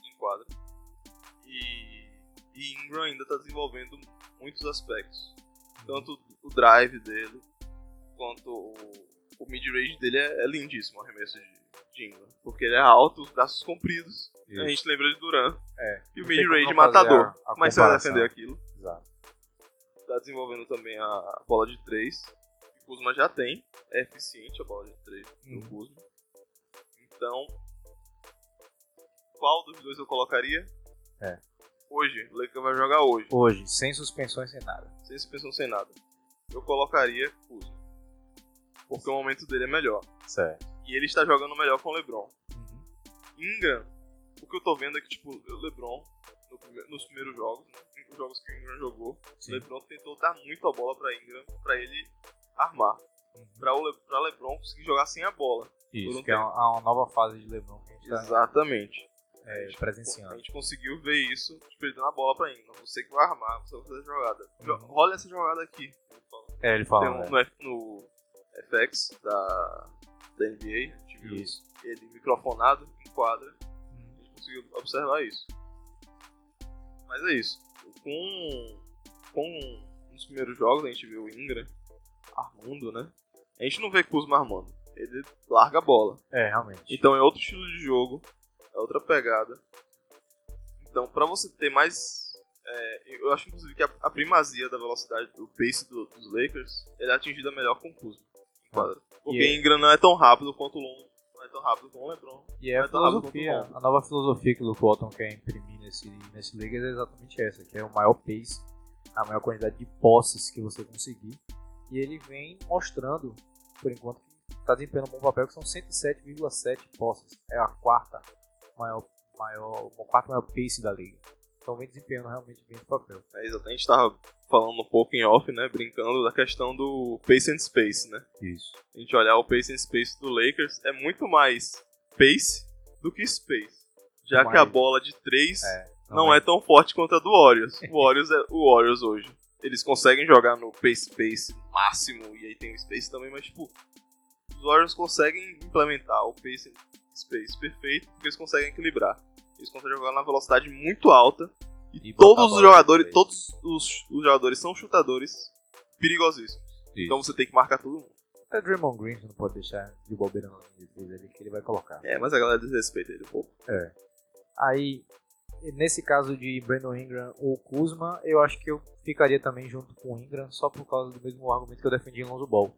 em quadra. E, e Ingram ainda está desenvolvendo muitos aspectos. Tanto o drive dele, quanto o, o mid-range dele é, é lindíssimo, o arremesso de, Ingram. Porque ele é alto, os braços compridos, Isso. a gente lembra de Duran. É. E o mid-range matador. a- a Mas você vai defender aquilo. Exato. Tá desenvolvendo também a bola de 3. O Kuzma já tem. É eficiente a bola de 3 do Uhum. Kuzma. Então, qual dos dois eu colocaria? É. Hoje, o Lakers vai jogar hoje. Hoje, sem suspensões, sem nada. Sem suspensão, sem nada. Eu colocaria Kuzma. Porque o momento dele é melhor. Certo. E ele está jogando melhor com o LeBron. Uhum. Ingram, o que eu tô vendo é que, tipo, o LeBron, no prime- nos primeiros jogos, né, os jogos que o Ingram jogou, o Sim. LeBron tentou dar muito a bola pra Ingram, pra ele armar. Uhum. Pra, o Le, pra LeBron conseguir jogar sem a bola. Isso, que é uma, uma nova fase de LeBron que a gente tá Exatamente. é, presenciando. A gente conseguiu ver isso, tipo, ele dando a bola pra Ingram. Você que vai armar, você vai fazer a jogada. Uhum. Olha essa jogada aqui. É, ele fala. Tem um, né? no, no FX da, da NBA, a gente viu Isso. ele microfonado em quadra. A gente conseguiu observar isso. Mas é isso. Com, com nos primeiros jogos a gente viu o Ingram armando, né? A gente não vê Kuzma armando. Ele larga a bola. É, realmente. Então é outro estilo de jogo, é outra pegada. Então, pra você ter mais. é, eu acho inclusive que a, a primazia da velocidade, do pace do- dos Lakers, ele é atingida melhor com o Kuzma. Em quadra. Porque E é- Ingram não é tão rápido quanto o Long, não é tão rápido como o LeBron. E é a tá rápido filosofia, a nova filosofia que o Luke Walton quer imprimir nesse, nesse Lakers é exatamente essa, que é o maior pace, a maior quantidade de posses que você conseguir. E ele vem mostrando, por enquanto, que está desempenhando um bom papel, que são 107,7 posses. É a quarta maior, maior, o quarto maior pace da liga. Então vem desempenhando realmente bem esse papel. É, exatamente, a gente tava falando um pouco em off, né? Brincando da questão do pace and space, né? Isso. A gente olhar o pace and space do Lakers é muito mais pace do que space. Já que a bola de 3 É, não é tão forte quanto a do Warriors. O Warriors é o Warriors hoje. Eles conseguem jogar no pace pace máximo e aí tem o space também, mas tipo, os Warriors conseguem implementar o pace space perfeito porque eles conseguem equilibrar. Eles conseguem jogar na velocidade muito alta e, E todos os jogadores, todos os, os jogadores são chutadores perigosíssimos. Então você tem que marcar todo mundo. Até Draymond Green você não pode deixar de bobeira na defesa ali, que ele vai colocar. É, mas a galera desrespeita ele um pouco. Aí, nesse caso de Brandon Ingram ou Kuzma, eu acho que eu ficaria também junto com o Ingram, só por causa do mesmo argumento que eu defendi em Lonzo Ball.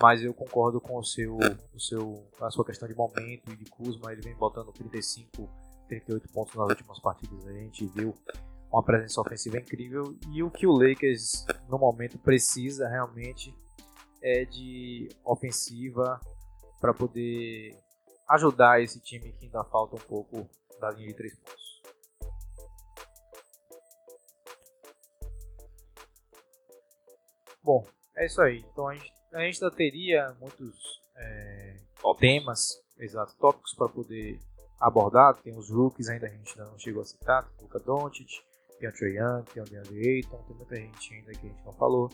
Mas eu concordo com o seu, o seu, a sua questão de momento e de Kuzma, ele vem botando 35, 38 pontos nas últimas partidas, a gente viu uma presença ofensiva incrível e o que o Lakers no momento precisa realmente é de ofensiva para poder ajudar esse time que ainda falta um pouco da linha de três pontos. Bom, é isso aí. Então a gente, a gente ainda teria muitos é, temas, exato, tópicos para poder abordar. Tem os rookies ainda a gente ainda não chegou a citar, tem o Luka Doncic, tem o Trey Young, tem o DeAndre Ayton, tem muita gente ainda que a gente não falou.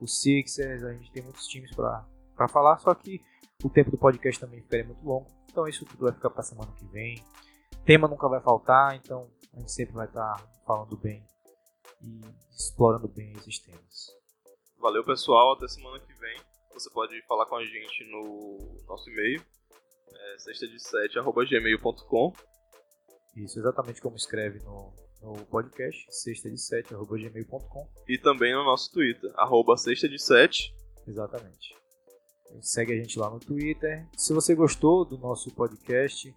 Os Sixers, a gente tem muitos times para falar, só que o tempo do podcast também ficaria muito longo. Então isso tudo vai ficar para semana que vem. Tema nunca vai faltar, então a gente sempre vai estar falando bem e explorando bem esses temas. Valeu, pessoal. Até semana que vem. Você pode falar com a gente no nosso e-mail, é, sexta-de-sete.gmail.com Isso exatamente como escreve no, no podcast, sexta de 7, arroba gmail.com. e também no nosso Twitter, arroba sexta-de-sete. Exatamente. Segue a gente lá no Twitter. Se você gostou do nosso podcast,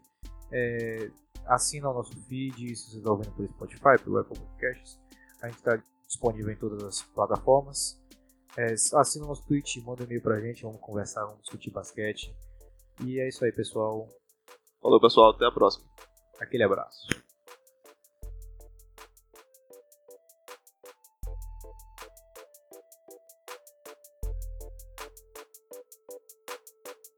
é, assina o nosso feed. Se você está ouvindo pelo Spotify, pelo Apple Podcasts, a gente está disponível em todas as plataformas. É, assina o nosso tweet, manda um e-mail pra gente, vamos conversar, vamos discutir basquete. E é isso aí, pessoal. Falou, pessoal. Até a próxima. Aquele abraço.